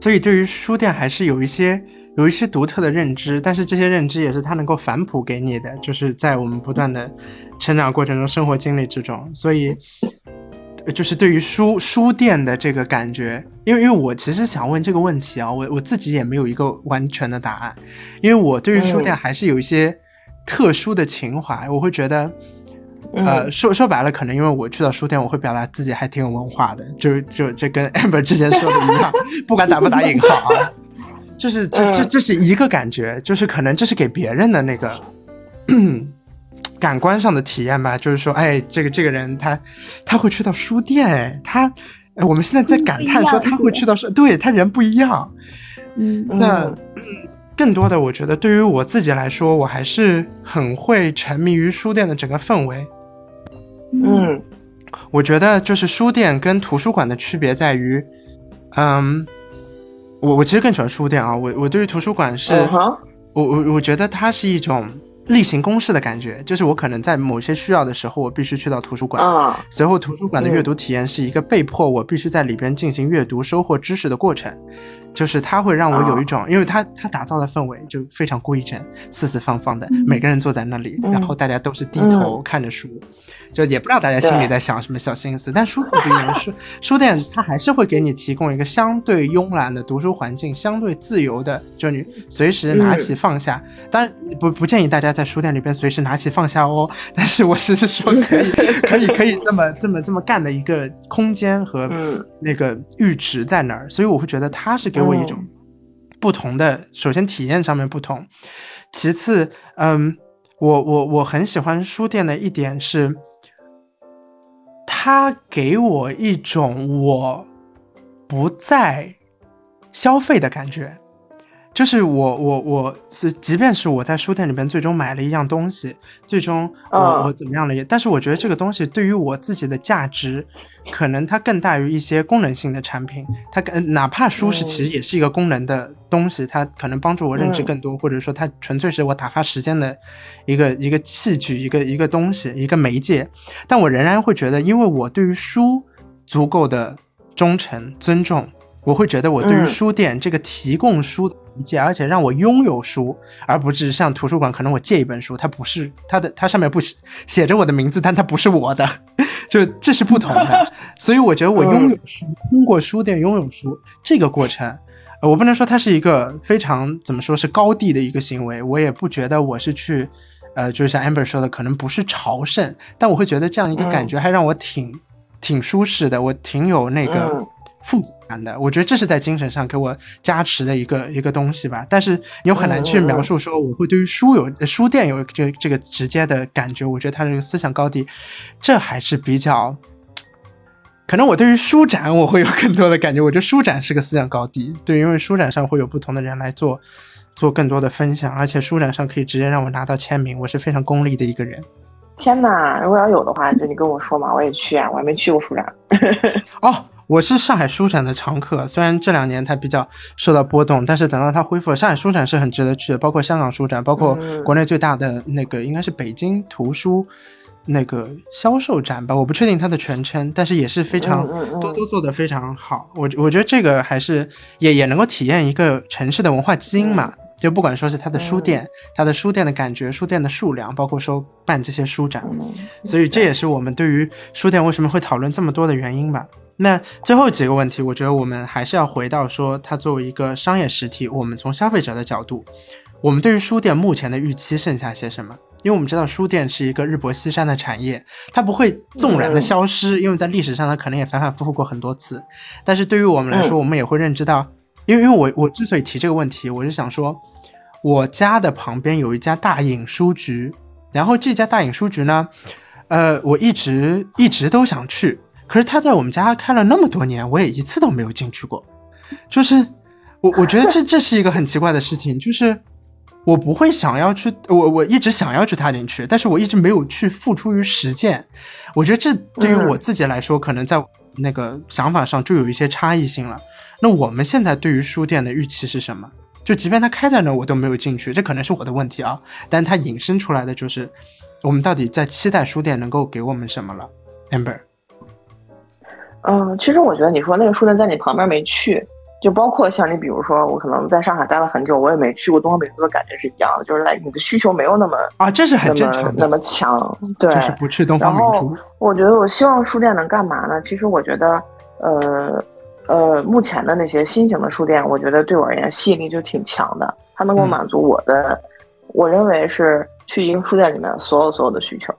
所以对于书店还是有一些有一些独特的认知，但是这些认知也是他能够反哺给你的，就是在我们不断的成长过程中、生活经历之中，所以。呃就是对于书书店的这个感觉，因为因为我其实想问这个问题啊，我我自己也没有一个完全的答案，因为我对于书店嗯。还是有一些特殊的情怀，我会觉得，呃，嗯说说白了，可能因为我去到书店，我会表达自己还挺有文化的，就就这跟 Amber 之前说的一样，不管打不打引号啊，就是这这嗯这是一个感觉，就是可能这是给别人的那个感官上的体验吧，就是说，哎，这个这个人他他会去到书店，哎，他。哎我们现在在感叹说他会去到书，对他人不一样。嗯那嗯更多的，我觉得对于我自己来说，我还是很会沉迷于书店的整个氛围。嗯我觉得就是书店跟图书馆的区别在于，嗯，我我其实更喜欢书店啊。我我对于图书馆是，我我我觉得它是一种例行公事的感觉，就是我可能在某些需要的时候，我必须去到图书馆。啊随后，图书馆的阅读体验是一个被迫我必须在里边进行阅读、收获知识的过程，就是它会让我有一种，因为它它打造的氛围就非常规整、四四方方的，嗯每个人坐在那里，嗯然后大家都是低头看着书，就也不知道大家心里在想什么小心思。但书店不一样，书书店它还是会给你提供一个相对慵懒的读书环境，相对自由的，就你随时拿起放下。当然不不建议大家在书店里边随时拿起放下哦，但是我只是说可以 可以可以这么这么这么干的一个空间和嗯那个阈值在哪儿，所以我会觉得它是给我一种不同的，首先体验上面不同，其次，嗯，我我我很喜欢书店的一点是，他给我一种我不再消费的感觉。就是我我我是，即便是我在书店里边最终买了一样东西，最终我、嗯我怎么样了也，但是我觉得这个东西对于我自己的价值，可能它更大于一些功能性的产品。它更哪怕书是嗯其实也是一个功能的东西，它可能帮助我认知嗯更多，或者说它纯粹是我打发时间的一个一个器具，一个一个东西，一个媒介。但我仍然会觉得，因为我对于书足够的忠诚尊重，我会觉得我对于嗯书店这个提供书的媒介，而且让我拥有书，而不是像图书馆，可能我借一本书，它不是它的，它上面不写写着我的名字，但它不是我的，就这是不同的。所以我觉得我拥有书，通过书店拥有书这个过程。呃我不能说它是一个非常怎么说是高地的一个行为，我也不觉得我是去，呃，就是像 Amber 说的，可能不是朝圣，但我会觉得这样一个感觉还让我挺、挺舒适的，我挺有那个嗯负责感的。我觉得这是在精神上给我加持的一个一个东西吧。但是你又很难去描述说我会对于书有呃书店有这这个直接的感觉。我觉得他这个思想高地，这还是比较。可能我对于书展我会有更多的感觉，我觉得书展是个思想高地，对，因为书展上会有不同的人来做做更多的分享，而且书展上可以直接让我拿到签名，我是非常功利的一个人。天哪！如果要有的话，就你跟我说嘛，我也去啊，我还没去过书展。哦，我是上海书展的常客，虽然这两年它比较受到波动，但是等到它恢复了，上海书展是很值得去的，包括香港书展，包括嗯国内最大的那个应该是北京图书那个销售展吧，我不确定它的全称，但是也是非常都都做得非常好。我我觉得这个还是也也能够体验一个城市的文化基因嘛。就不管说是它的书店，它的书店的感觉，书店的数量，包括说办这些书展，嗯所以这也是我们对于书店为什么会讨论这么多的原因吧。那最后几个问题，我觉得我们还是要回到说，它作为一个商业实体，我们从消费者的角度，我们对于书店目前的预期剩下些什么？因为我们知道书店是一个日薄西山的产业，它不会纵然的消失，因为在历史上它可能也反反复复过很多次。但是对于我们来说，我们也会认知到，因为因为我我之所以提这个问题，我是想说，我家的旁边有一家大影书局，然后这家大影书局呢，呃，我一直一直都想去，可是它在我们家开了那么多年，我也一次都没有进去过。就是我我觉得这 这是一个很奇怪的事情，就是我不会想要去，我我一直想要去踏进去，但是我一直没有去付诸于实践。我觉得这对于我自己来说，可能在那个想法上就有一些差异性了。那我们现在对于书店的预期是什么？就即便它开在那，我都没有进去，这可能是我的问题啊。但它引申出来的就是，我们到底在期待书店能够给我们什么了？Amber，嗯，其实我觉得你说那个书店在你旁边没去，就包括像你，比如说我可能在上海待了很久，我也没去过东方明珠的感觉是一样的，就是来你的需求没有那么啊，这是很那正常的，么那么强，对，就是不去东方明珠。我觉得我希望书店能干嘛呢？其实我觉得，呃呃，目前的那些新型的书店，我觉得对我而言吸引力就挺强的，它能够嗯满足我的，我认为是去一个书店里面所有所有的需求。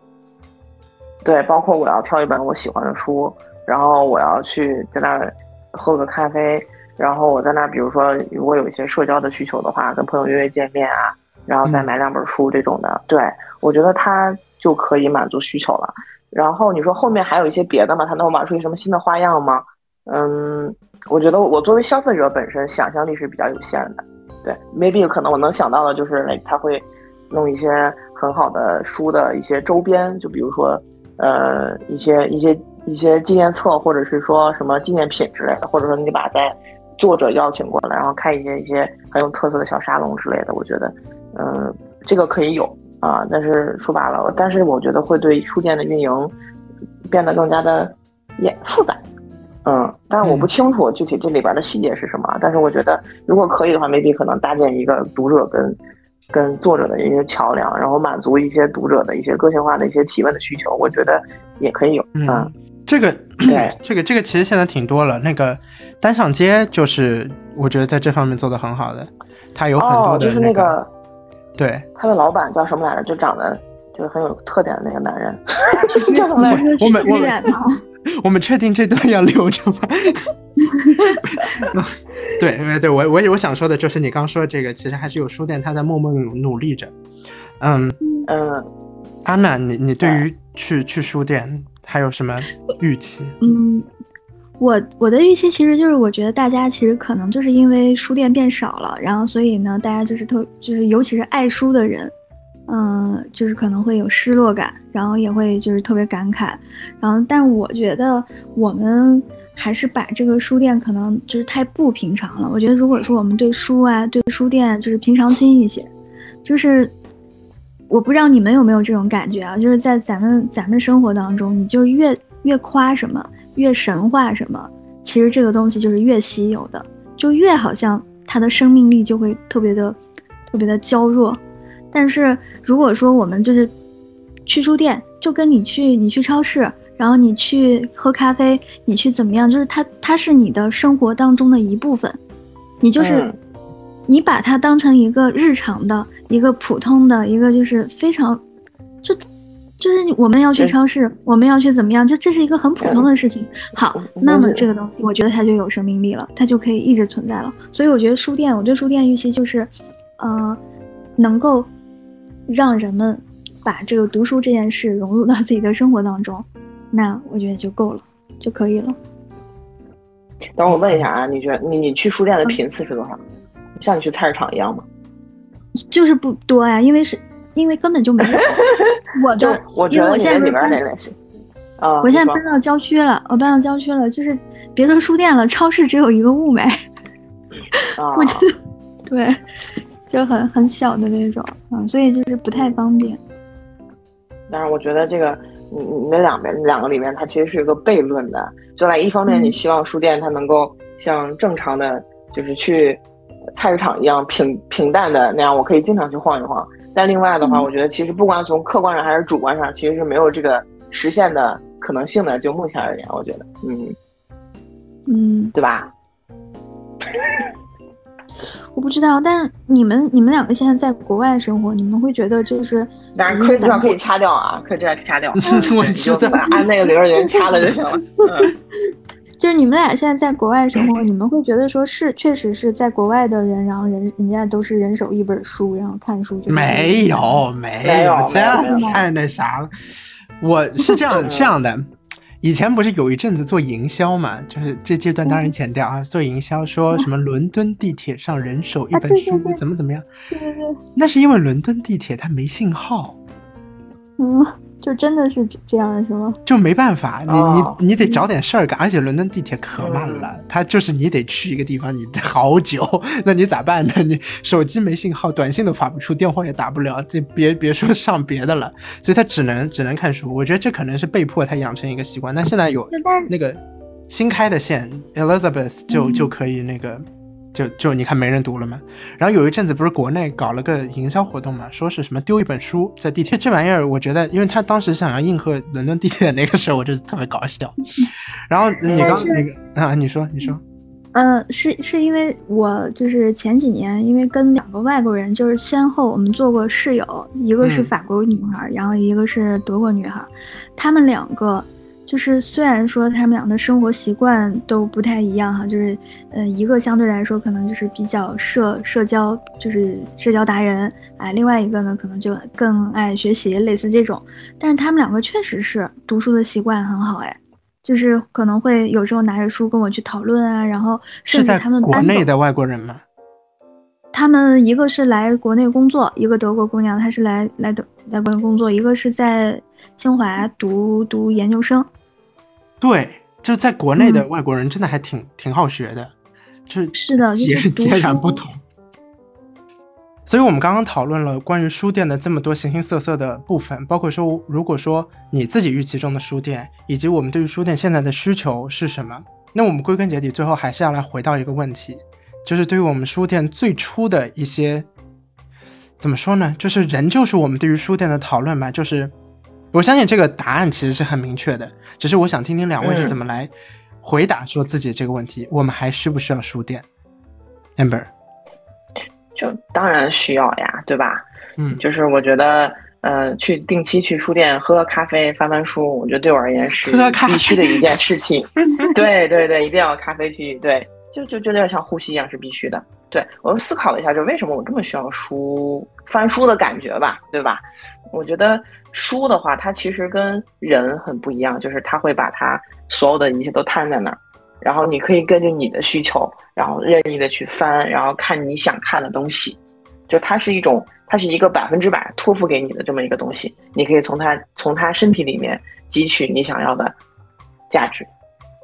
对，包括我要挑一本我喜欢的书，然后我要去在那儿喝个咖啡，然后我在那儿，比如说如果有一些社交的需求的话，跟朋友约约见面啊，然后再嗯买两本书这种的，对我觉得它就可以满足需求了。然后你说后面还有一些别的吗？它能玩出一什么新的花样吗？嗯，我觉得我作为消费者本身想象力是比较有限的。对，maybe 可能我能想到的就是他会弄一些很好的书的一些周边，就比如说呃一些一些一些纪念册，或者是说什么纪念品之类的，或者说你把在作者邀请过来，然后开一些一些很有特色的小沙龙之类的。我觉得，嗯，这个可以有啊，但是说白了，但是我觉得会对书店的运营变得更加的也复杂。嗯，但是我不清楚具体这里边的细节是什么，但是我觉得如果可以的话，maybe 可能搭建一个读者跟跟作者的一些桥梁，然后满足一些读者的一些个性化的一些提问的需求，我觉得也可以有。嗯，这个对 这个这个其实现在挺多了。那个单向街就是我觉得在这方面做的很好的，它有很多哦，的就是那那个对，他的老板叫什么来着？就长得就是很有特点的那个男人，叫什么来着？我们我们？我们确定这段要留着吗？对，对，对我我我想说的就是你刚说的这个，其实还是有书店他在默默努努力着。嗯，嗯，安娜，你你对于去去书店还有什么预期？嗯，我我的预期其实就是，我觉得大家其实可能就是因为书店变少了，然后所以呢，大家就是特就是尤其是爱书的人，嗯、就是可能会有失落感，然后也会就是特别感慨，然后但我觉得我们还是把这个书店可能就是太不平常了。我觉得如果说我们对书啊，对书店就是平常心一些，就是我不知道你们有没有这种感觉啊，就是在咱们咱们生活当中，你就越越夸什么，越神话什么，其实这个东西就是越稀有的，就越好像它的生命力就会特别的特别的娇弱。但是如果说我们就是去书店，就跟你去你去超市，然后你去喝咖啡，你去怎么样，就是它它是你的生活当中的一部分，你就是。嗯你把它当成一个日常的、一个普通的、一个就是非常，就就是我们要去超市，我们要去怎么样，就这是一个很普通的事情。好，嗯那么这个东西，我觉得它就有生命力了，它就可以一直存在了。所以我觉得书店，我对书店预期就是，呃，能够让人们把这个读书这件事融入到自己的生活当中，那我觉得就够了，就可以了。等会儿我问一下啊，你觉得你你去书店的频次是多少？像你去菜市场一样吗？就是不多呀，因为是因为根本就没有 我就的，因为我现在是那类是，啊，我现在搬到郊区了，我搬到郊区了，就是别说书店了，超市只有一个物美，啊我觉得对，就很很小的那种，嗯，所以就是不太方便。但是我觉得这个，你你那两边两个里面，它其实是有个悖论的。就来一方面，嗯你希望书店它能够像正常的，就是去菜市场一样平平淡的那样，我可以经常去晃一晃。但另外的话，嗯我觉得其实不管从客观上还是主观上，其实是没有这个实现的可能性的。就目前而言，我觉得，嗯，嗯，对吧？我不知道，但是你们你们两个现在在国外生活，你们会觉得就是，当然，因为可以这咱们段可以掐掉啊，可以这段掐掉。我你知道就把按那个零儿零掐了就行了。嗯就是你们俩现在在国外生活，你们会觉得说是确实是在国外的人，然后人人家都是人手一本书，然后看书就没有没没有这太那啥了。我是这样这样的，以前不是有一阵子做营销嘛，就是这这段当然剪掉啊，做营销说什么伦敦地铁上人手一啊本书对对对怎么怎么样，对对对，那是因为伦敦地铁它没信号。嗯，就真的是这样是吗？就没办法，你哦你你得找点事儿干，而且伦敦地铁可慢了，它就是你得去一个地方，你得好久，那你咋办呢？你手机没信号，短信都发不出，电话也打不了，这别别说上别的了，所以他只能只能看书。我觉得这可能是被迫他养成一个习惯。但现在有那个新开的线 Elizabeth 就嗯就可以那个。就就你看没人读了嘛，然后有一阵子不是国内搞了个营销活动嘛，说是什么丢一本书在地铁，这玩意儿我觉得，因为他当时想要应和伦敦地铁那个时候，我觉得特别搞笑。然后你刚那个啊，你说你说，呃，是是因为我就是前几年，因为跟两个外国人就是先后我们做过室友，一个是嗯。法国女孩，然后一个是德国女孩，她们两个就是虽然说他们俩的生活习惯都不太一样哈，就是呃一个相对来说可能就是比较社社交，就是社交达人，哎，另外一个呢可能就更爱学习，类似这种，但是他们两个确实是读书的习惯很好，哎。就是可能会有时候拿着书跟我去讨论啊，然后甚至是在他们国内的外国人吗？他们一个是来国内工作，一个德国姑娘，她是来来德来国内工作，一个是在清华读读研究生。对，就在国内的嗯外国人真的还挺挺好学的，就是是的截截然不同。所以，我们刚刚讨论了关于书店的这么多形形色色的部分，包括说，如果说你自己预期中的书店，以及我们对于书店现在的需求是什么，那我们归根结底，最后还是要来回到一个问题，就是对于我们书店最初的一些，怎么说呢？就是人就是我们对于书店的讨论吧。就是我相信这个答案其实是很明确的，只是我想听听两位是怎么来回答说自己这个问题：我们还需不需要书店？Amber，就当然需要呀，对吧？嗯，就是我觉得，呃，去定期去书店喝喝咖啡、翻翻书，我觉得对我而言是必须的一件事情。对对对，一定要咖啡去，对，就就就有点像呼吸一样，是必须的。对我思考了一下，就为什么我这么需要书翻书的感觉吧，对吧？我觉得书的话，它其实跟人很不一样，就是它会把它所有的一切都摊在那儿，然后你可以根据你的需求，然后任意的去翻，然后看你想看的东西。就它是一种，它是一个百分之百托付给你的这么一个东西，你可以从它从它身体里面汲取你想要的价值。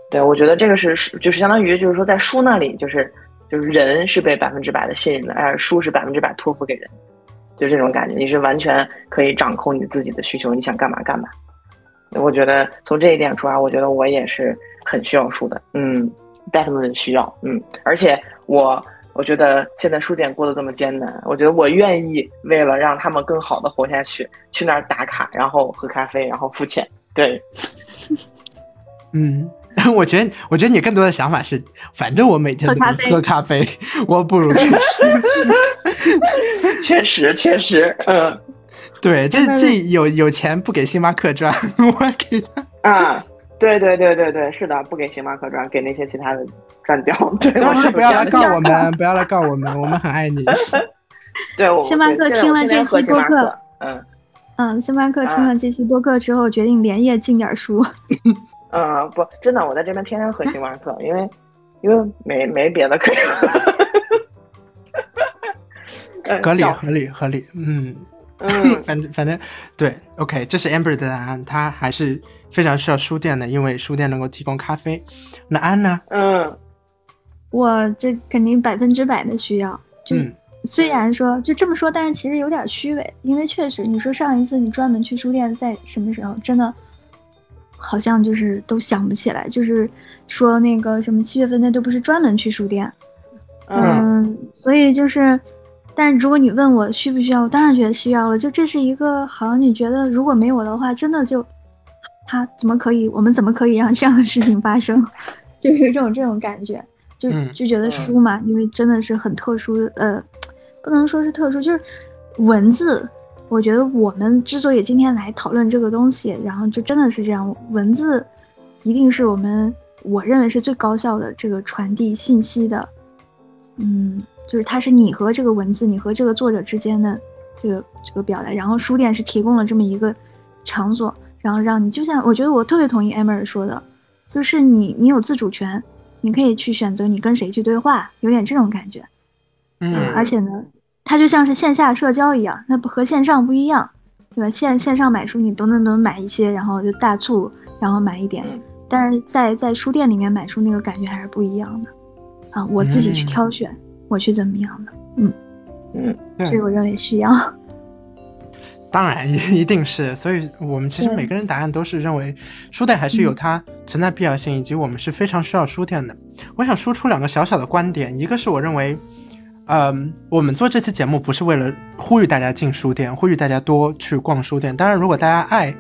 对我觉得这个是就是相当于就是说在书那里就是就是人是被百分之百的信任的，而书是百分之百托付给人，就这种感觉，你是完全可以掌控你自己的需求，你想干嘛干嘛。我觉得从这一点出发，我觉得我也是很需要书的，嗯，definitely 需要，嗯，而且我我觉得现在书店过得这么艰难，我觉得我愿意为了让他们更好的活下去，去那儿打卡，然后喝咖啡，然后付钱，对，嗯，我觉得，我觉得你更多的想法是，反正我每天都喝咖啡喝咖啡，我不如去吃。确实确实，嗯 对，这这有有钱不给星巴克赚，我给他。啊，对对对对对，是的，不给星巴克赚，给那些其他的赚掉，对，最好我是是不要来告我们，不要来告我们，我们很爱你。对，我星巴克听了这期播客，嗯。嗯，星巴克听啊了这期播客之后，决定连夜进点书。嗯，不，真的，我在这边天天喝星巴克，因为因为没没别的可以喝。嗯 合理，合理，合理。嗯，嗯反正反正对，OK，这是 Amber 的答案，他还是非常需要书店的，因为书店能够提供咖啡。那安呢？嗯我这肯定百分之百的需要。就嗯虽然说就这么说，但是其实有点虚伪，因为确实你说上一次你专门去书店在什么时候，真的好像就是都想不起来。就是说那个什么七月份那都不是专门去书店，嗯嗯，所以就是，但是如果你问我需不需要，我当然觉得需要了。就这是一个，好像你觉得如果没有的话，真的就，他怎么可以，我们怎么可以让这样的事情发生？就是这种这种感觉，就嗯就觉得书嘛，因为真的是很特殊，呃，不能说是特殊，就是文字。我觉得我们之所以今天来讨论这个东西，然后就真的是这样，文字一定是我们我认为是最高效的这个传递信息的嗯，就是它是你和这个文字，你和这个作者之间的这个这个表达，然后书店是提供了这么一个场所，然后让你就像我觉得我特别同意 Emer 说的，就是你你有自主权，你可以去选择你跟谁去对话，有点这种感觉。嗯而且呢，它就像是线下社交一样，那不和线上不一样，对吧？线线上买书你都能能买一些，然后就大促，然后买一点，嗯但是在在书店里面买书那个感觉还是不一样的啊！我自己去嗯挑选，我去怎么样的，嗯，嗯对这个我认为需要。当然一一定是，所以我们其实每个人答案都是认为书店还是有嗯它存在必要性，以及我们是非常需要书店的。我想输出两个小小的观点，一个是我认为，嗯，我们做这期节目不是为了呼吁大家进书店，呼吁大家多去逛书店。当然，如果大家爱。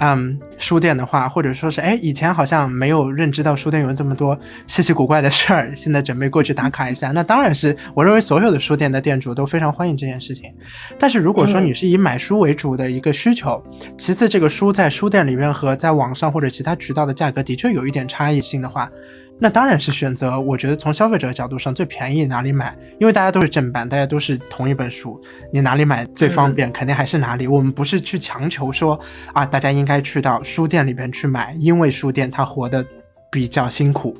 嗯，书店的话，或者说是，哎，以前好像没有认知到书店有这么多稀奇古怪的事儿，现在准备过去打卡一下。那当然是，我认为所有的书店的店主都非常欢迎这件事情。但是如果说嗯你是以买书为主的一个需求，其次这个书在书店里面和在网上或者其他渠道的价格的确有一点差异性的话，那当然是选择我觉得从消费者角度上最便宜哪里买，因为大家都是正版，大家都是同一本书，你哪里买最方便，肯定还是哪里。我们不是去强求说啊，大家应该去到书店里边去买，因为书店它活得比较辛苦。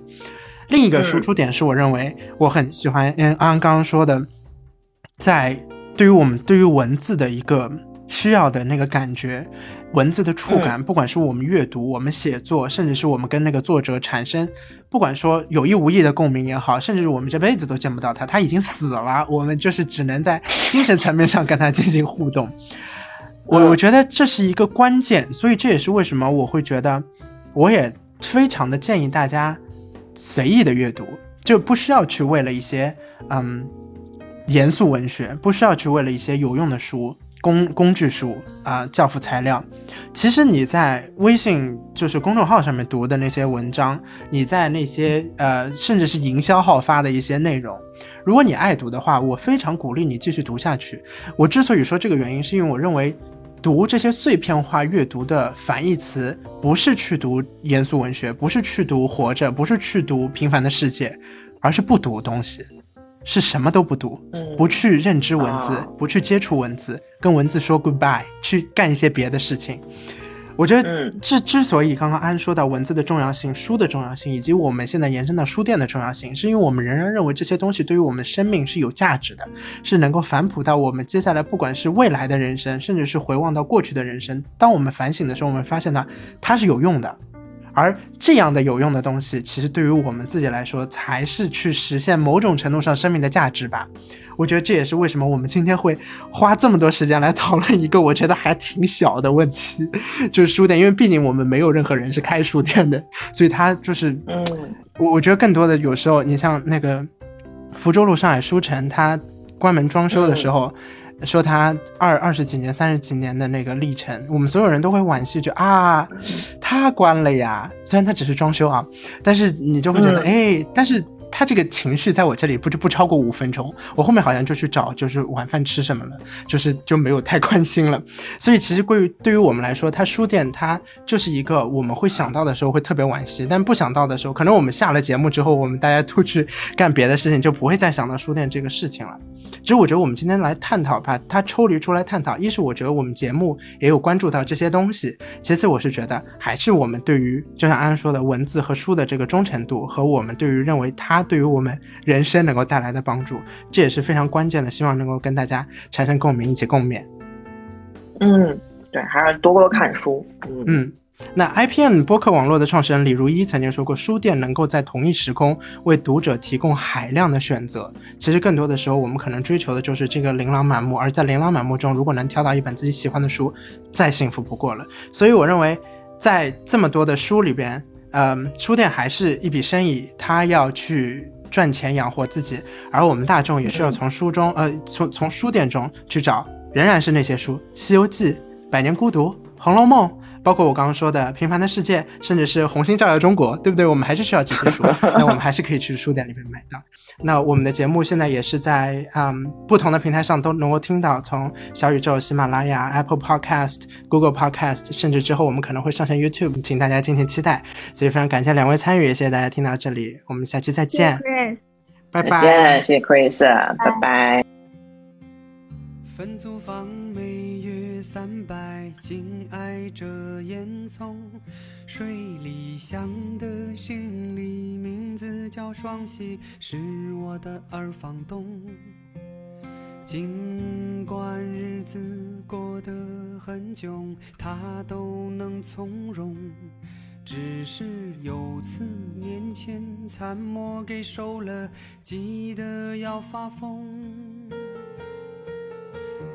另一个输出点是我认为我很喜欢，嗯，安安刚刚说的，在对于我们对于文字的一个需要的那个感觉，文字的触感，不管是我们阅读、我们写作，甚至是我们跟那个作者产生，不管说有意无意的共鸣也好，甚至是我们这辈子都见不到他，他已经死了，我们就是只能在精神层面上跟他进行互动。我我觉得这是一个关键，所以这也是为什么我会觉得，我也非常的建议大家随意的阅读，就不需要去为了一些嗯严肃文学，不需要去为了一些有用的书、工工具书啊、教辅材料。其实你在微信就是公众号上面读的那些文章，你在那些呃甚至是营销号发的一些内容，如果你爱读的话，我非常鼓励你继续读下去。我之所以说这个原因，是因为我认为。读这些碎片化阅读的反义词，不是去读严肃文学，不是去读《活着》，不是去读《平凡的世界》，而是不读东西，是什么都不读，嗯不去认知文字啊，不去接触文字，跟文字说 goodbye，去干一些别的事情。我觉得嗯之之所以刚刚安说到文字的重要性、书的重要性，以及我们现在延伸到书店的重要性，是因为我们仍然认为这些东西对于我们生命是有价值的，是能够反哺到我们接下来不管是未来的人生，甚至是回望到过去的人生。当我们反省的时候，我们发现它它是有用的。而这样的有用的东西，其实对于我们自己来说，才是去实现某种程度上生命的价值吧。我觉得这也是为什么我们今天会花这么多时间来讨论一个我觉得还挺小的问题，就是书店，因为毕竟我们没有任何人是开书店的，所以它就是，嗯我我觉得更多的有时候，你像那个福州路上海书城，它关门装修的时候。说他二二十几年、三十几年的那个历程，我们所有人都会惋惜，就啊，他关了呀。虽然他只是装修啊，但是你就会觉得，哎，但是他这个情绪在我这里不就不超过五分钟，我后面好像就去找就是晚饭吃什么了，就是就没有太关心了。所以其实对于对于我们来说，它书店它就是一个我们会想到的时候会特别惋惜，但不想到的时候，可能我们下了节目之后，我们大家都去干别的事情，就不会再想到书店这个事情了。其实我觉得我们今天来探讨，把它抽离出来探讨。一是我觉得我们节目也有关注到这些东西，其次我是觉得还是我们对于就像安安说的文字和书的这个忠诚度，和我们对于认为它对于我们人生能够带来的帮助，这也是非常关键的。希望能够跟大家产生共鸣，一起共勉。嗯，对，还是多多看书。嗯嗯，那 IPM 播客网络的创始人李如一曾经说过，书店能够在同一时空为读者提供海量的选择。其实更多的时候，我们可能追求的就是这个琳琅满目，而在琳琅满目中，如果能挑到一本自己喜欢的书，再幸福不过了。所以我认为，在这么多的书里边，嗯，书店还是一笔生意，它要去赚钱养活自己，而我们大众也需要从书中，呃，从从书店中去找，仍然是那些书，《西游记》《百年孤独》《红楼梦》。包括我刚刚说的《平凡的世界》，甚至是《红星照耀中国》，对不对？我们还是需要这些书，那我们还是可以去书店里面买到。那我们的节目现在也是在嗯不同的平台上都能够听到，从小宇宙、喜马拉雅、Apple Podcast、Google Podcast，甚至之后我们可能会上线 YouTube，请大家敬请期待。所以非常感谢两位参与，谢谢大家听到这里，我们下期再见，拜拜。谢谢 Chris，拜拜。分租房每三百，紧挨着烟囱。水里香的行李，名字叫双喜，是我的二房东。尽管日子过得很窘，他都能从容。只是有次年前参谋给收了，急得要发疯。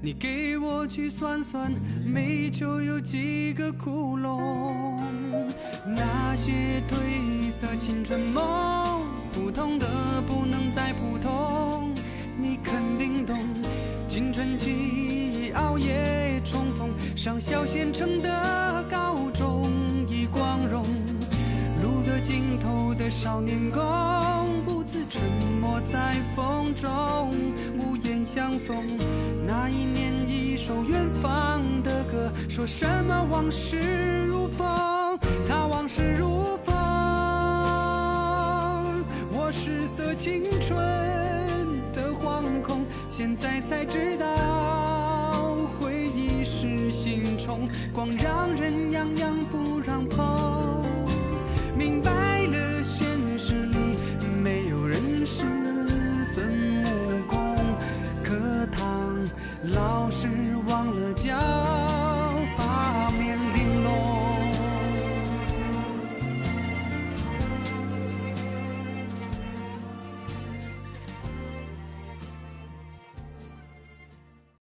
你给我去算算，煤球有几个窟窿？那些褪色青春梦，普通的不能再普通。你肯定懂，青春期熬夜冲锋，上小县城的高中已光荣。尽头的少年宫，不自沉默在风中，无言相送。那一年，一首远方的歌，说什么往事如风，他往事如风。我失色青春的惶恐，现在才知道，回忆是心虫，光让人痒痒不让碰。